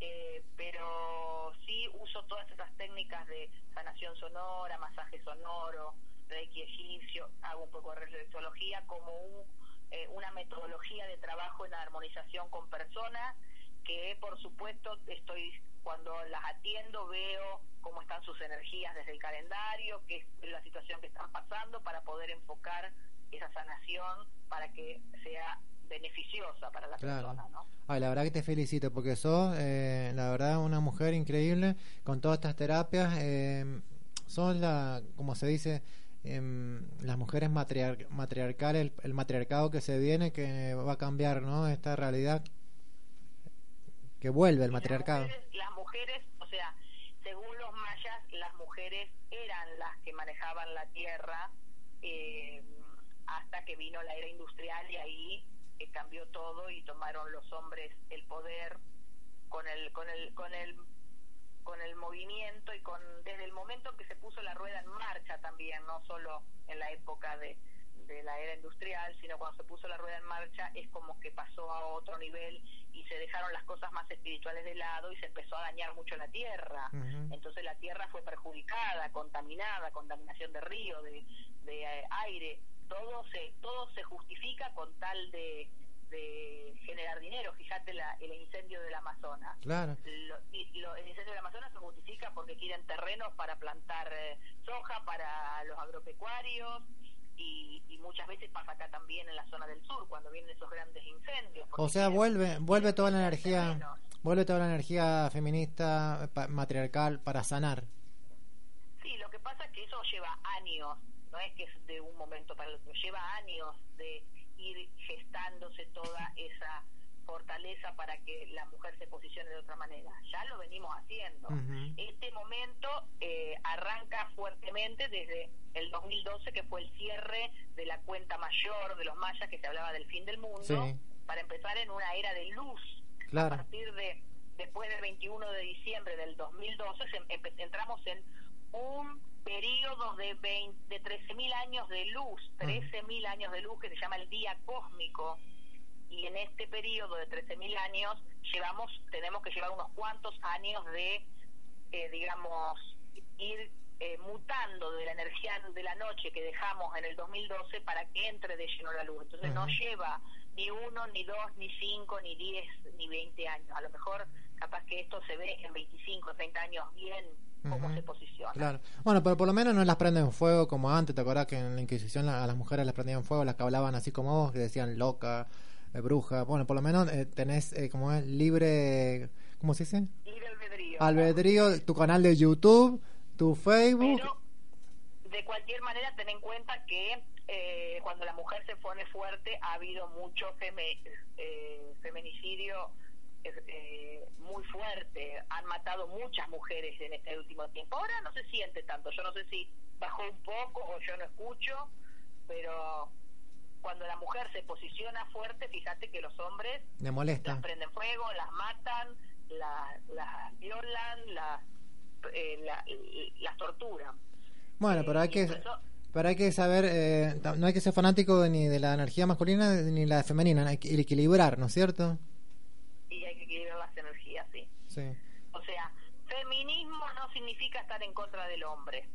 eh, pero sí uso todas esas técnicas de sanación sonora, masaje sonoro, reiki egipcio, hago un poco de reflexología como un, eh, una metodología de trabajo en armonización con personas que por supuesto estoy cuando las atiendo veo cómo están sus energías desde el calendario, qué es la situación que están pasando para poder enfocar esa sanación para que sea beneficiosa para la Claro. persona, ¿no? Ay, la verdad que te felicito porque sos, eh, la verdad, una mujer increíble con todas estas terapias. Eh, sos la, como se dice, em, las mujeres matriar matriarcales, el, el matriarcado que se viene, que va a cambiar, ¿no? Esta realidad que vuelve el matriarcado. Las mujeres, o sea, según los mayas, las mujeres eran las que manejaban la tierra eh, hasta que vino la era industrial y ahí cambió todo y tomaron los hombres el poder con el con el con el con el movimiento y con desde el momento en que se puso la rueda en marcha también no solo en la época de, de la era industrial sino cuando se puso la rueda en marcha es como que pasó a otro nivel y se dejaron las cosas más espirituales de lado y se empezó a dañar mucho la tierra. Entonces la tierra fue perjudicada contaminada contaminación de río de, de eh, aire todo se todo se justifica con tal de de generar dinero fíjate la, el incendio del Amazonas Claro. lo- y lo- el incendio del Amazonas se justifica porque quieren terrenos para plantar eh, soja para los agropecuarios y, y muchas veces pasa acá también en la zona del sur cuando vienen esos grandes incendios O sea, vuelve, vuelve toda la energía, vuelve toda la energía feminista, pa- matriarcal para sanar. Sí, lo que pasa es que eso lleva años, no es que es de un momento para el otro, lleva años de ir gestándose toda esa fortaleza para que la mujer se posicione de otra manera. Ya lo venimos haciendo. Este momento eh, arranca fuertemente desde el 2012, que fue el cierre de la cuenta mayor de los mayas, que se hablaba del fin del mundo, Sí. para empezar en una era de luz Claro. a partir de después del 21 de diciembre del 2012 se- entramos en un periodo de 20, de 13.000 años de luz, 13.000 años de luz que se llama el día cósmico y en este periodo de 13.000 años llevamos tenemos que llevar unos cuantos años de eh, digamos ir eh, mutando de la energía de la noche que dejamos en el 2012 para que entre de lleno la luz. Entonces no lleva ni uno, ni dos, ni cinco, ni diez, ni veinte años. A lo mejor capaz que esto se ve en 25, 30 años bien cómo se posiciona. Claro. Bueno, pero por lo menos no las prenden fuego como antes. ¿Te acordás que en la Inquisición la- a las mujeres las prendían fuego? Las que hablaban así como vos, que decían loca, eh, bruja. Bueno, por lo menos eh, tenés eh, como es libre. ¿Cómo se dice? Libre albedrío. Albedrío, tu canal de YouTube, tu Facebook. Pero de cualquier manera ten en cuenta que eh, cuando la mujer se pone fuerte ha habido mucho feme- eh, feminicidio eh, eh, muy fuerte. Han matado muchas mujeres en este último tiempo. Ahora no se siente tanto. Yo no sé si bajó un poco o yo no escucho, pero cuando la mujer se posiciona fuerte, fíjate que los hombres Me molesta. las prenden fuego, las matan, las, las violan, las, eh, la- las torturan. Bueno, pero hay que, pero hay que saber, eh, no hay que ser fanático ni de la energía masculina ni la femenina, hay que equilibrar, ¿no es cierto? Y hay que equilibrar las energías, sí. Sí. O sea, feminismo no significa estar en contra del hombre.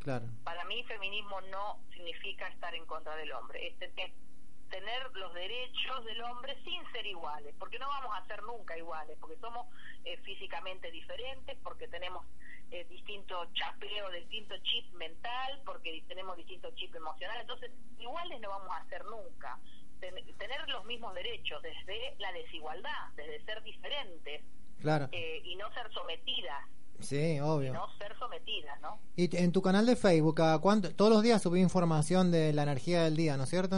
Claro. Para mí, feminismo no significa estar en contra del hombre. Es tener los derechos del hombre sin ser iguales, porque no vamos a ser nunca iguales, porque somos eh, físicamente diferentes, porque tenemos eh, distinto chapeo, distinto chip mental, porque tenemos distinto chip emocional. Entonces, iguales no vamos a ser nunca. Ten- tener los mismos derechos desde la desigualdad, desde ser diferentes Claro. eh, y no ser sometidas, Sí, obvio. no ser sometidas, ¿no? Y en tu canal de Facebook, ¿cada cuánto? todos los días subí información de la energía del día, ¿no es cierto?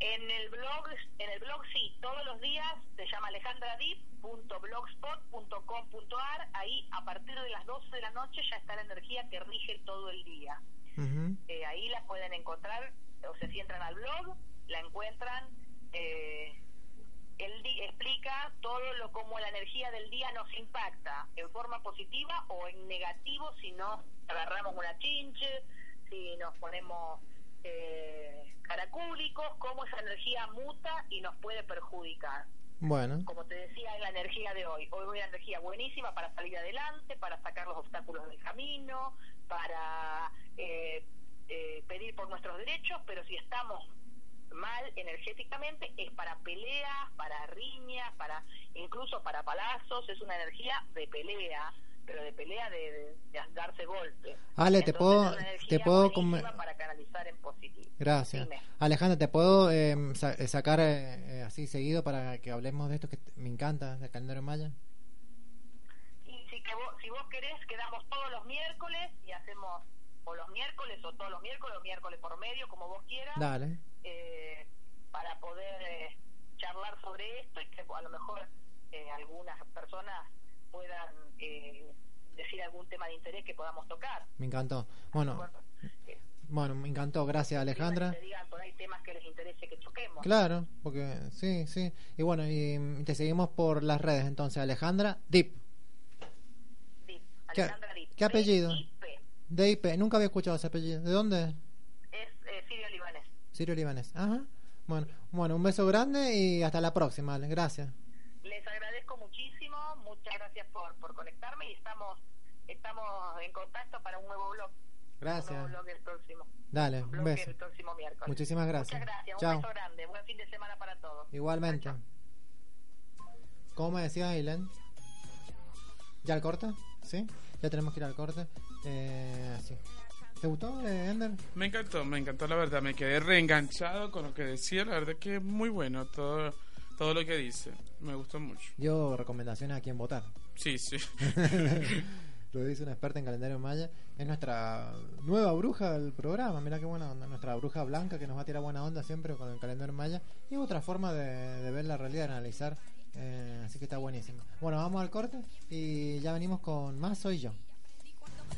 En el blog, en el blog blog sí, todos los días se llama alejandradip.blogspot.com.ar. Ahí a partir de las 12 de la noche ya está la energía que rige todo el día. Eh, ahí la pueden encontrar, o sea, si entran al blog, la encuentran. Eh, él di- explica todo lo como la energía del día nos impacta en forma positiva o en negativo si nos agarramos una chinche, si nos ponemos eh, caracúlicos, cómo esa energía muta y nos puede perjudicar. Bueno, Como te decía, es la energía de hoy. Hoy es una energía buenísima para salir adelante, para sacar los obstáculos del camino, para eh, eh, pedir por nuestros derechos, pero si estamos mal energéticamente es para peleas, para riñas, para incluso para palazos, es una energía de pelea, pero de pelea de, de- de darse golpes. Ale, te puedo, te puedo, para canalizar en positivo. gracias. Dime. Alejandra, te puedo eh, sa- eh, sacar eh, eh, así seguido para que hablemos de esto que me encanta, del calendario maya. Y si, que vos, si vos querés, quedamos todos los miércoles y hacemos o los miércoles o todos los miércoles o miércoles por medio, como vos quieras, Dale. eh, para poder eh, charlar sobre esto y que a lo mejor eh, algunas personas puedan eh, decir algún tema de interés que podamos tocar. Me encantó. Bueno, bueno, me encantó. Gracias, Alejandra. Que digan por ahí temas que les interese que toquemos. Claro, porque sí, sí. Y bueno, y, te seguimos por las redes entonces, Alejandra Dip. ¿Qué, Alejandra Dip. qué apellido? DIP. DIP. Nunca había escuchado ese apellido. ¿De dónde? Es eh, sirio libanés. Sirio Libanés. Ajá. Bueno, bueno, un beso grande y hasta la próxima. Ale. Gracias. Les agradezco muchísimo, muchas gracias por, por conectarme y estamos estamos en contacto para un nuevo blog. Un Gracias. nuevo blog el próximo. Dale, un blog beso. el próximo miércoles. Muchísimas gracias. Muchas gracias. Chao. Un beso grande. Buen fin de semana para todos. Igualmente. ¿Cómo me decía Ailen? ¿Ya al corte? ¿Sí? Ya tenemos que ir al corte. Eh, sí. ¿Te gustó, eh, Ender? Me encantó, me encantó la verdad. Me quedé reenganchado con lo que decía. La verdad que es muy bueno todo, todo lo que dice. Me gustó mucho. Dio recomendaciones a quién votar. Sí, sí. Lo dice una experta en calendario maya. Es nuestra nueva bruja del programa. Mira qué buena onda. Nuestra bruja blanca que nos va a tirar buena onda siempre con el calendario maya. Y es otra forma de, de ver la realidad, de analizar. Eh, así que está buenísimo. Bueno, vamos al corte y ya venimos con más Soy Yo.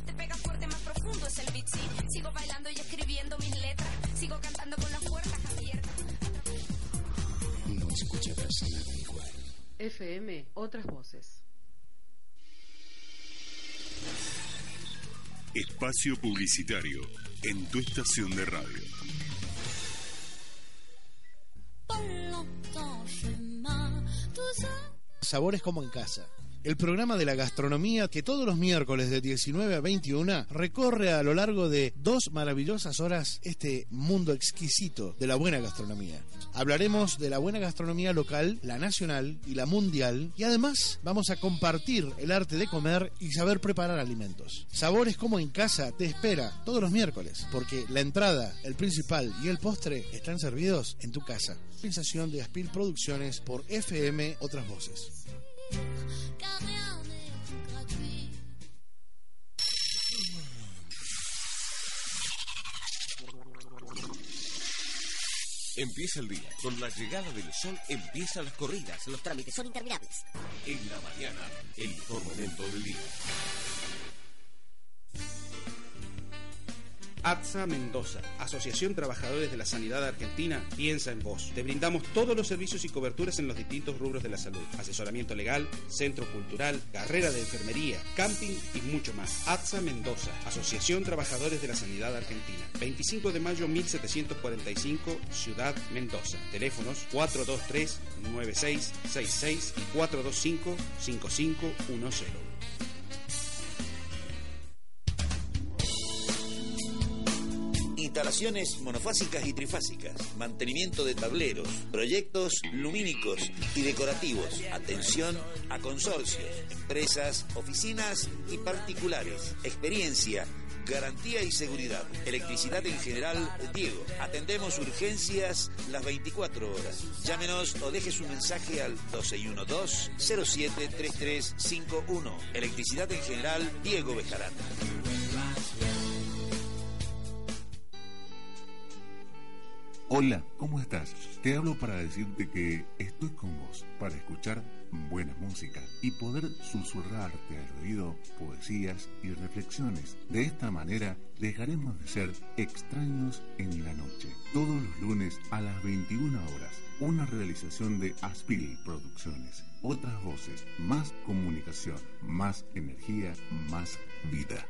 Te pega fuerte, más profundo es el beat, sí. Sigo bailando y escribiendo mis letras. Sigo cantando con las puertas abiertas. No escucharás a nadie igual. FM, otras voces. Espacio publicitario en tu estación de radio. Sabores como en casa. El programa de la gastronomía que todos los miércoles de 19 a 21 recorre a lo largo de dos maravillosas horas este mundo exquisito de la buena gastronomía. Hablaremos de la buena gastronomía local, la nacional y la mundial y además vamos a compartir el arte de comer y saber preparar alimentos. Sabores como en casa te espera todos los miércoles porque la entrada, el principal y el postre están servidos en tu casa. Sensación de Aspil Producciones por FM Otras Voces. Empieza el día. Con la llegada del sol empiezan las corridas. Los trámites son interminables. En la mañana, el mejor momento del día. ATSA Mendoza, Asociación Trabajadores de la Sanidad Argentina, piensa en vos. Te brindamos todos los servicios y coberturas en los distintos rubros de la salud. Asesoramiento legal, centro cultural, carrera de enfermería, camping y mucho más. ATSA Mendoza, Asociación Trabajadores de la Sanidad Argentina. 25 de mayo 1745, Ciudad Mendoza. Teléfonos 423-9666 y 425-5510. Instalaciones monofásicas y trifásicas, mantenimiento de tableros, proyectos lumínicos y decorativos, atención a consorcios, empresas, oficinas y particulares, experiencia, garantía y seguridad, electricidad en general, Diego. Atendemos urgencias las 24 horas. Llámenos o deje su mensaje al 1212-073351. Electricidad en general, Diego Bejarano. Hola, ¿cómo estás? Te hablo para decirte que estoy con vos para escuchar buena música y poder susurrarte al oído poesías y reflexiones. De esta manera dejaremos de ser extraños en la noche. Todos los lunes a las 21 horas. Una realización de Aspil Producciones. Otras voces, más comunicación, más energía, más vida.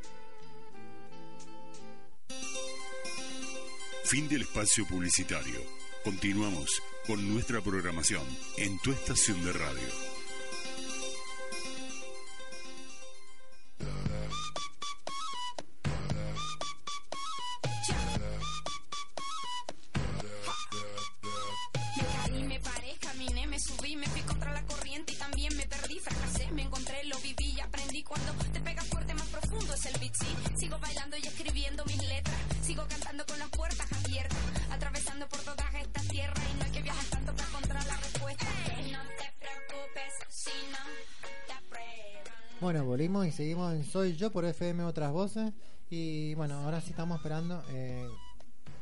Fin del espacio publicitario. Continuamos con nuestra programación en tu estación de radio. Bueno, volvimos y seguimos en Soy Yo por FM Otras Voces. Y bueno, ahora sí estamos esperando eh,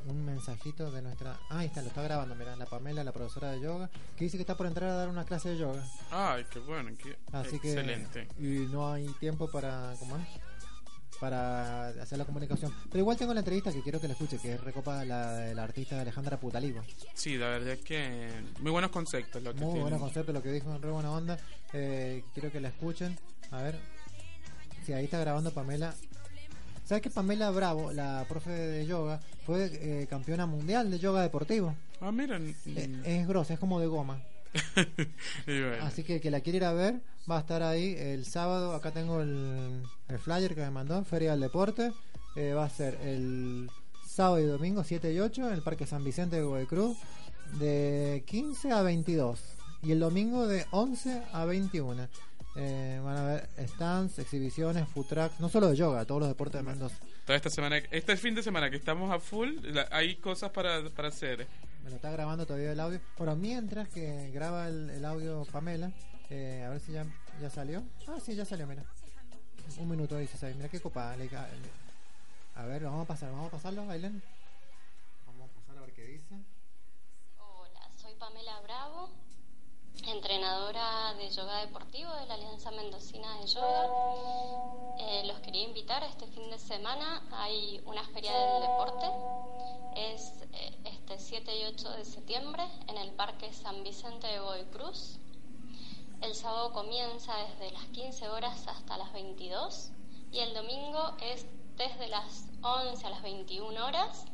un mensajito de nuestra. Ah, ahí está, lo está grabando, mira, la Pamela, la profesora de yoga, que dice que está por entrar a dar una clase de yoga. Ay, qué bueno, qué Así excelente. que. Y no hay tiempo para. ¿Cómo es? Para hacer la comunicación. Pero igual tengo la entrevista que quiero que la escuche, que es recopa la de la artista Alejandra Putalivo. Sí, la verdad es que muy buenos conceptos lo que Muy buenos conceptos, lo que dijo en re buena onda. Eh, quiero que la escuchen. A ver. Si ahí está grabando Pamela. ¿Sabes que Pamela Bravo, la profe de yoga, fue eh, campeona mundial de yoga deportivo? Ah, miren. Eh, es grosa, es como de goma. Bueno. Así que el que la quiere ir a ver va a estar ahí el sábado. Acá tengo el, el flyer que me mandó, Feria del Deporte. Eh, va a ser el sábado y domingo 7 y 8 en el Parque San Vicente de Godoy Cruz de 15 a 22 y el domingo de 11 a 21. Eh, van a ver stands, exhibiciones, food trucks, no solo de yoga, todos los deportes de Mendoza. Toda esta semana, este fin de semana que estamos a full, la- hay cosas para, para hacer. Me lo está grabando todavía el audio. Bueno, mientras que graba el, el audio Pamela, eh, a ver si ya, ya salió. Ah, sí, ya salió, mira. Un minuto 16. Mira qué copada. le ca- le- A ver, vamos a pasar, vamos a pasarlo, Ailén. Vamos a pasar a ver qué dice. Hola, soy Pamela Bravo, entrenadora de yoga deportivo de la Alianza Mendocina de Yoga. Eh, los quería invitar este fin de semana. Hay una feria del deporte. Es eh, este 7 y 8 de septiembre en el Parque San Vicente de Godoy Cruz. El sábado comienza desde las 15 horas hasta las 22 y el domingo es desde las 11 a las 21 horas.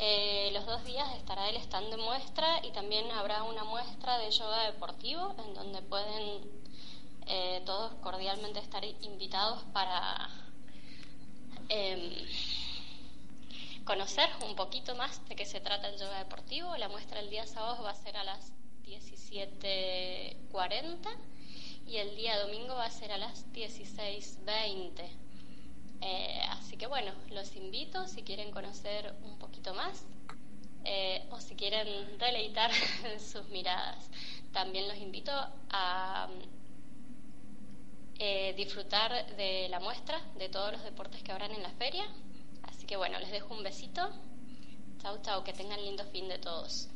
Eh, los dos días estará el stand de muestra y también habrá una muestra de yoga deportivo en donde pueden eh, todos cordialmente estar invitados para em, conocer un poquito más de qué se trata el yoga deportivo. La muestra el día sábado va a ser a las 17.40 y el día domingo va a ser a las 16.20. Eh, así que bueno, los invito si quieren conocer un poquito más eh, o si quieren deleitar sus miradas. También los invito a eh, disfrutar de la muestra de todos los deportes que habrán en la feria. Así que bueno, les dejo un besito. Chau, chau, que tengan lindo fin de todos.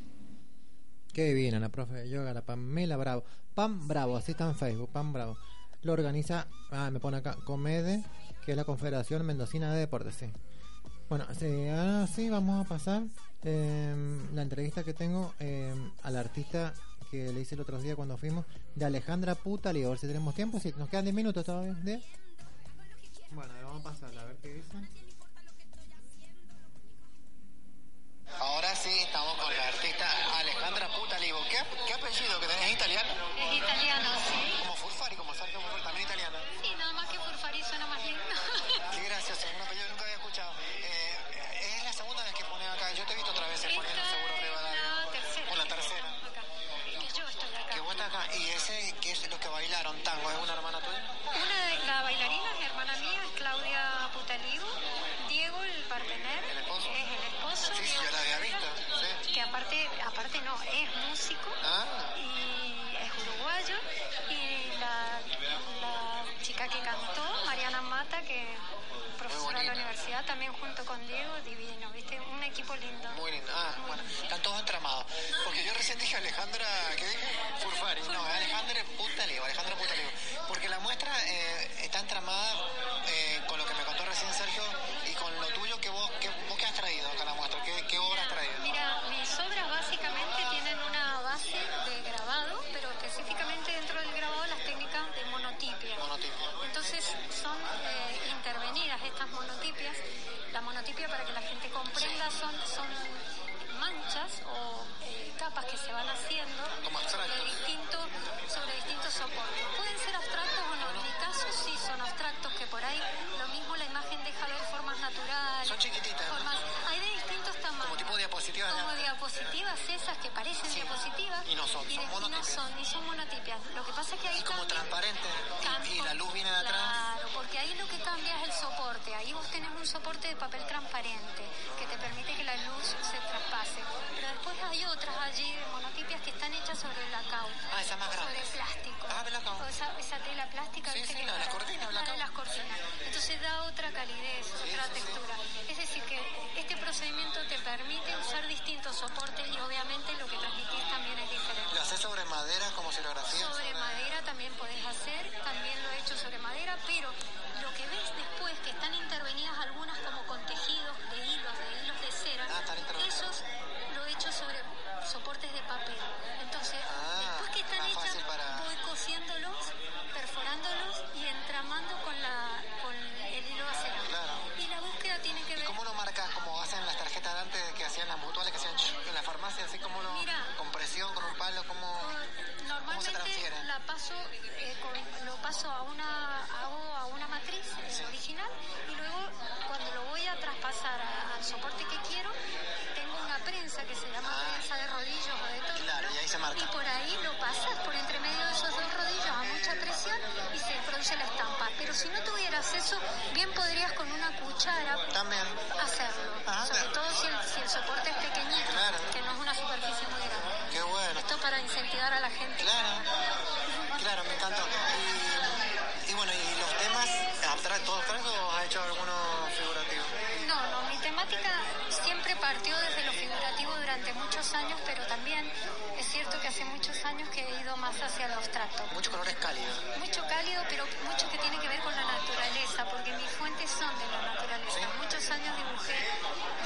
Qué divina la profe de yoga, la Pamela Bravo. Pam Bravo, así está en Facebook, Pam Bravo. Lo organiza, ah, me pone acá, Comede, que es la Confederación Mendocina de Deportes, sí. Bueno, sí, ahora sí vamos a pasar eh, la entrevista que tengo eh, al artista que le hice el otro día cuando fuimos, de Alejandra Puta, a ver si tenemos tiempo, si nos quedan 10 minutos todavía. ¿10? Bueno, vamos a pasar a ver qué dice. junto con Diego, divino, ¿viste? Un equipo lindo. Muy lindo. Ah, bueno, están todos entramados. Porque yo recién dije Alejandra, ¿qué dije? Furfari. No, Alejandra Putaleo, Alejandra Putaleo. Porque la muestra eh, está entramada son, y son monotipias. Lo que pasa es que ahí Es como transparente y, la luz viene de atrás. Claro, porque ahí lo que cambia es el soporte. Ahí vos tenés un soporte de papel transparente que te permite que la luz se traspase. Pero después hay otras allí de monotipias que están hechas sobre blackout. Ah, esa más grande. Sobre plástico. Ah, blackout. O esa, esa tela plástica. Sí, viste sí, que la de las cortinas. Entonces da otra calidez, otra textura. Es decir, que este procedimiento te permite usar distintos soportes y obviamente lo que transmitís también es diferente. ¿Lo haces sobre madera como silografía? Sobre madera también podés hacer, también lo he hecho sobre madera, pero lo que ves después, que están intervenidas algunas como con tejidos de hilos, de hilos de cera, Ah, están intervenidas. esos lo he hecho sobre soportes de papel. Entonces, Ah, después que están más hechas, fácil para- voy cosiéndolos, perforándolos y entramando con, la, con el hilo de cera. Claro. Y la búsqueda tiene que ¿Y ver... cómo lo marcas? Como hacen las tarjetas de antes que hacían las mutuales, que hacían ch- en la farmacia, así como lo, Mira. con presión, con un palo, como... Normalmente transfiere? la paso, eh, con- lo paso a una, hago a una matriz eh, original y luego cuando lo voy a traspasar a- al soporte que quiero, tengo una prensa que se llama prensa de rodillos o de todo. Ah. Claro, y por ahí lo pasas por entre medio de esos dos rodillos a mucha presión y se produce la estampa. Pero si no tuvieras eso, bien podrías con una cuchara También. hacerlo. Ah, Sobre todo si el, si el soporte es pequeñito, Claro. que no es una superficie muy grande. Qué bueno. Esto para incentivar a la gente. Claro, claro, me encantó. Y, y bueno, ¿y los temas abstractos, abstractos o has hecho alguno figurativo? No, no, mi temática siempre partió desde lo figurativo durante muchos años, pero también que hace muchos años que he ido más hacia lo abstracto. Muchos colores cálidos. Mucho cálido, pero mucho que tiene que ver con la naturaleza, porque mis fuentes son de la naturaleza. Muchos años dibujé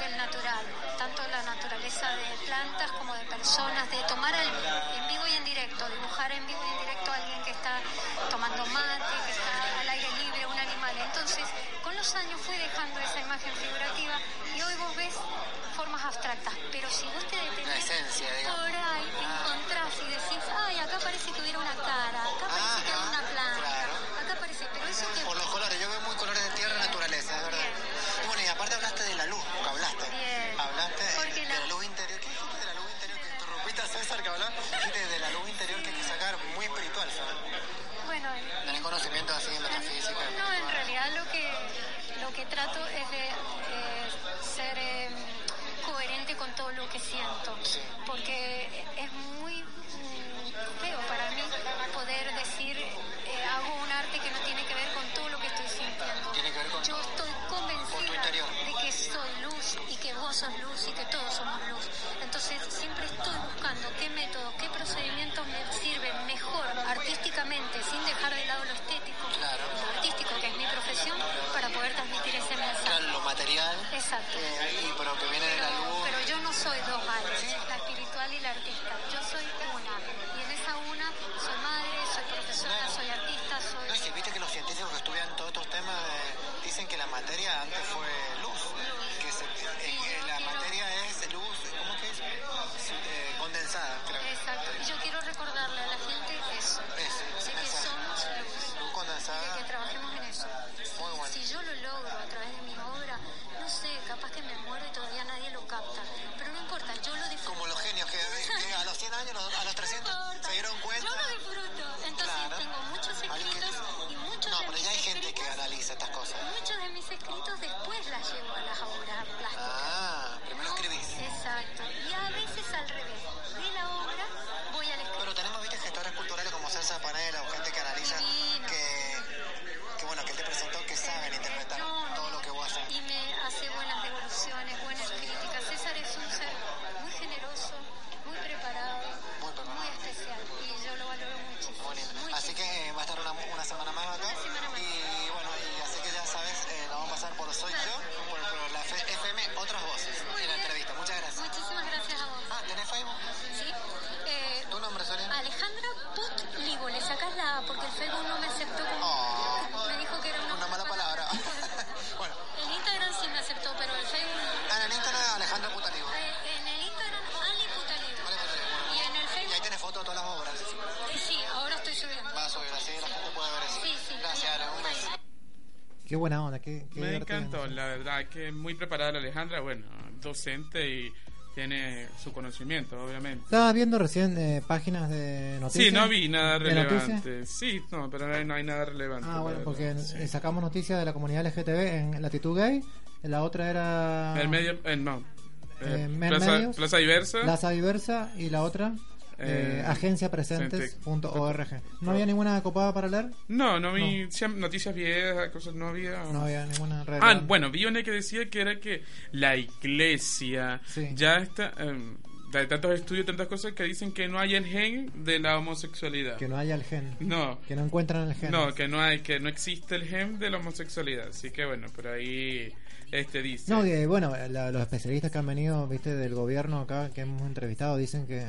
del natural, tanto la naturaleza de plantas como de personas, de tomar al- en vivo y en directo, dibujar en vivo y en directo a alguien que está tomando mate, que está al aire libre, un animal. Entonces, con los años fui dejando esa imagen figurativa y hoy vos ves formas abstractas, pero si vos te detenés La esencia, digamos. por ahí, te encontrás y decís, ay, acá parece que hubiera una cara, acá parece que hay una planta, acá parece, pero eso que... Por los colores, yo veo muy colores de tierra y naturaleza, es verdad. Y bueno, y aparte hablaste de la luz, porque hablaste. Bien. Hablaste Porque de la- la luz interior. ¿Qué dijiste de la luz interior? Que interrumpiste a César que hablaba. Dijiste de la luz interior que hay que sacar, muy espiritual, ¿sabes? Bueno, en- Tenés conocimiento así en metafísica. No, en realidad lo que lo que trato es de eh, ser eh, coherente con todo lo que siento, porque es muy mm, feo para mí poder decir eh, hago un arte que no tiene que ver con todo lo que estoy sintiendo. Tiene que ver con Yo estoy convencida de que soy luz y que vos sos luz y que todos somos luz. Entonces siempre estoy buscando qué métodos, qué procedimientos me sirven mejor artísticamente, sin dejar de lado lo estético, lo artístico que es mi profesión, para poder transmitir ese mensaje. Claro, lo material. Exacto. eh, y pero que viene de la luz. Pero yo no soy estas cosas. Muchos de mis escritos después las llevo a Qué buena onda, qué, qué Me encantó, la verdad, que muy preparada la Alejandra, bueno, docente y tiene su conocimiento, obviamente. Estaba viendo recién eh, páginas de noticias. Sí, no vi nada relevante. Sí, no, pero no hay, no hay nada relevante. Ah, bueno, porque sí. eh, sacamos noticias de la comunidad LGTB en Latitud Gay. La otra era. El medio, eh, no. Eh, eh, Plaza, Medios, Plaza Diversa. Plaza Diversa y la otra. Eh, Eh, agenciapresentes.org. ¿No había ninguna copada para leer? No, no vi noticias viejas, cosas no había. No había ninguna Ah, relevante. bueno, vi una que decía que era que la iglesia Sí. ya está. em, hay tantos estudios, tantas cosas que dicen que no hay el gen de la homosexualidad. Que no haya el gen. No. Que no encuentran el gen. No, que no hay, que no existe el gen de la homosexualidad. Así que bueno, por ahí este dice. No, que bueno, la- los especialistas que han venido, viste, del gobierno acá que hemos entrevistado dicen que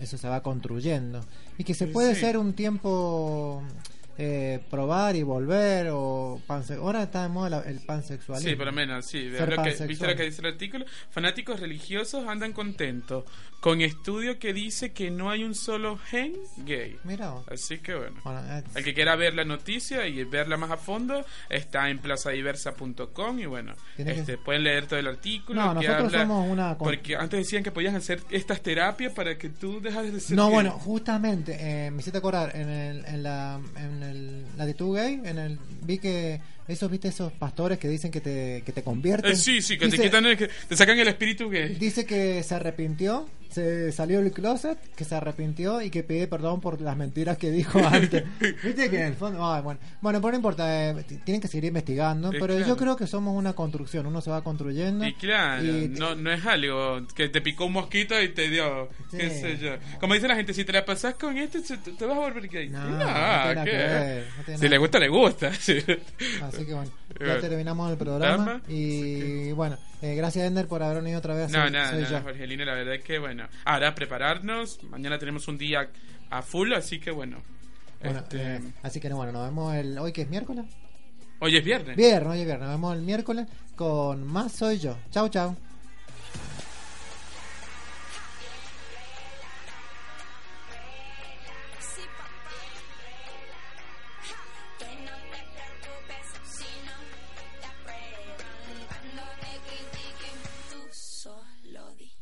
eso se va construyendo y que se puede Sí. ser un tiempo eh, probar y volver o panse ahora está de moda el pansexualismo. Sí, por lo menos, sí. Lo que, ¿Viste lo que dice el artículo? Fanáticos religiosos andan contentos con estudio que dice que no hay un solo gen gay. Mira. Así que bueno. Bueno, El que quiera ver la noticia y verla más a fondo está en plazadiversa.com y bueno, que- este, pueden leer todo el artículo. No, que nosotros habla- somos una Porque antes decían que podían hacer estas terapias para que tú dejas de ser No, gay. bueno, justamente eh, me hiciste acordar en el, en la en el latitud gay, en el vi que esos viste esos pastores que dicen que te que te convierten. Eh, sí, sí, que te Dice- quitan el, que te sacan el espíritu gay. Dice que se arrepintió, se salió del closet, que se arrepintió y que pide perdón por las mentiras que dijo antes. Viste que en el fondo, bueno, bueno, pero no importa, eh, tienen que seguir investigando, Eh, pero claro. yo creo que somos una construcción, uno se va construyendo. Y claro, y- no, no es algo que te picó un mosquito y te dio, qué Sí. sé yo. Como dice la gente, si te la pasas con se- te, te vas a volver gay. No, no ¿qué? que ver, no si le gusta, le gusta. sí. Así que bueno, ya Bueno. terminamos el programa y bueno, eh, gracias Ender por haber venido otra vez. No, Soy- nada, soy nada. Jorgelina, la verdad es que bueno. Ahora prepararnos, mañana tenemos un día a full, así que bueno. Bueno, este, eh, así que bueno, nos vemos el hoy que es miércoles. Hoy es viernes. Viernes, hoy es viernes, nos vemos el miércoles con más soy yo. Chau, chau.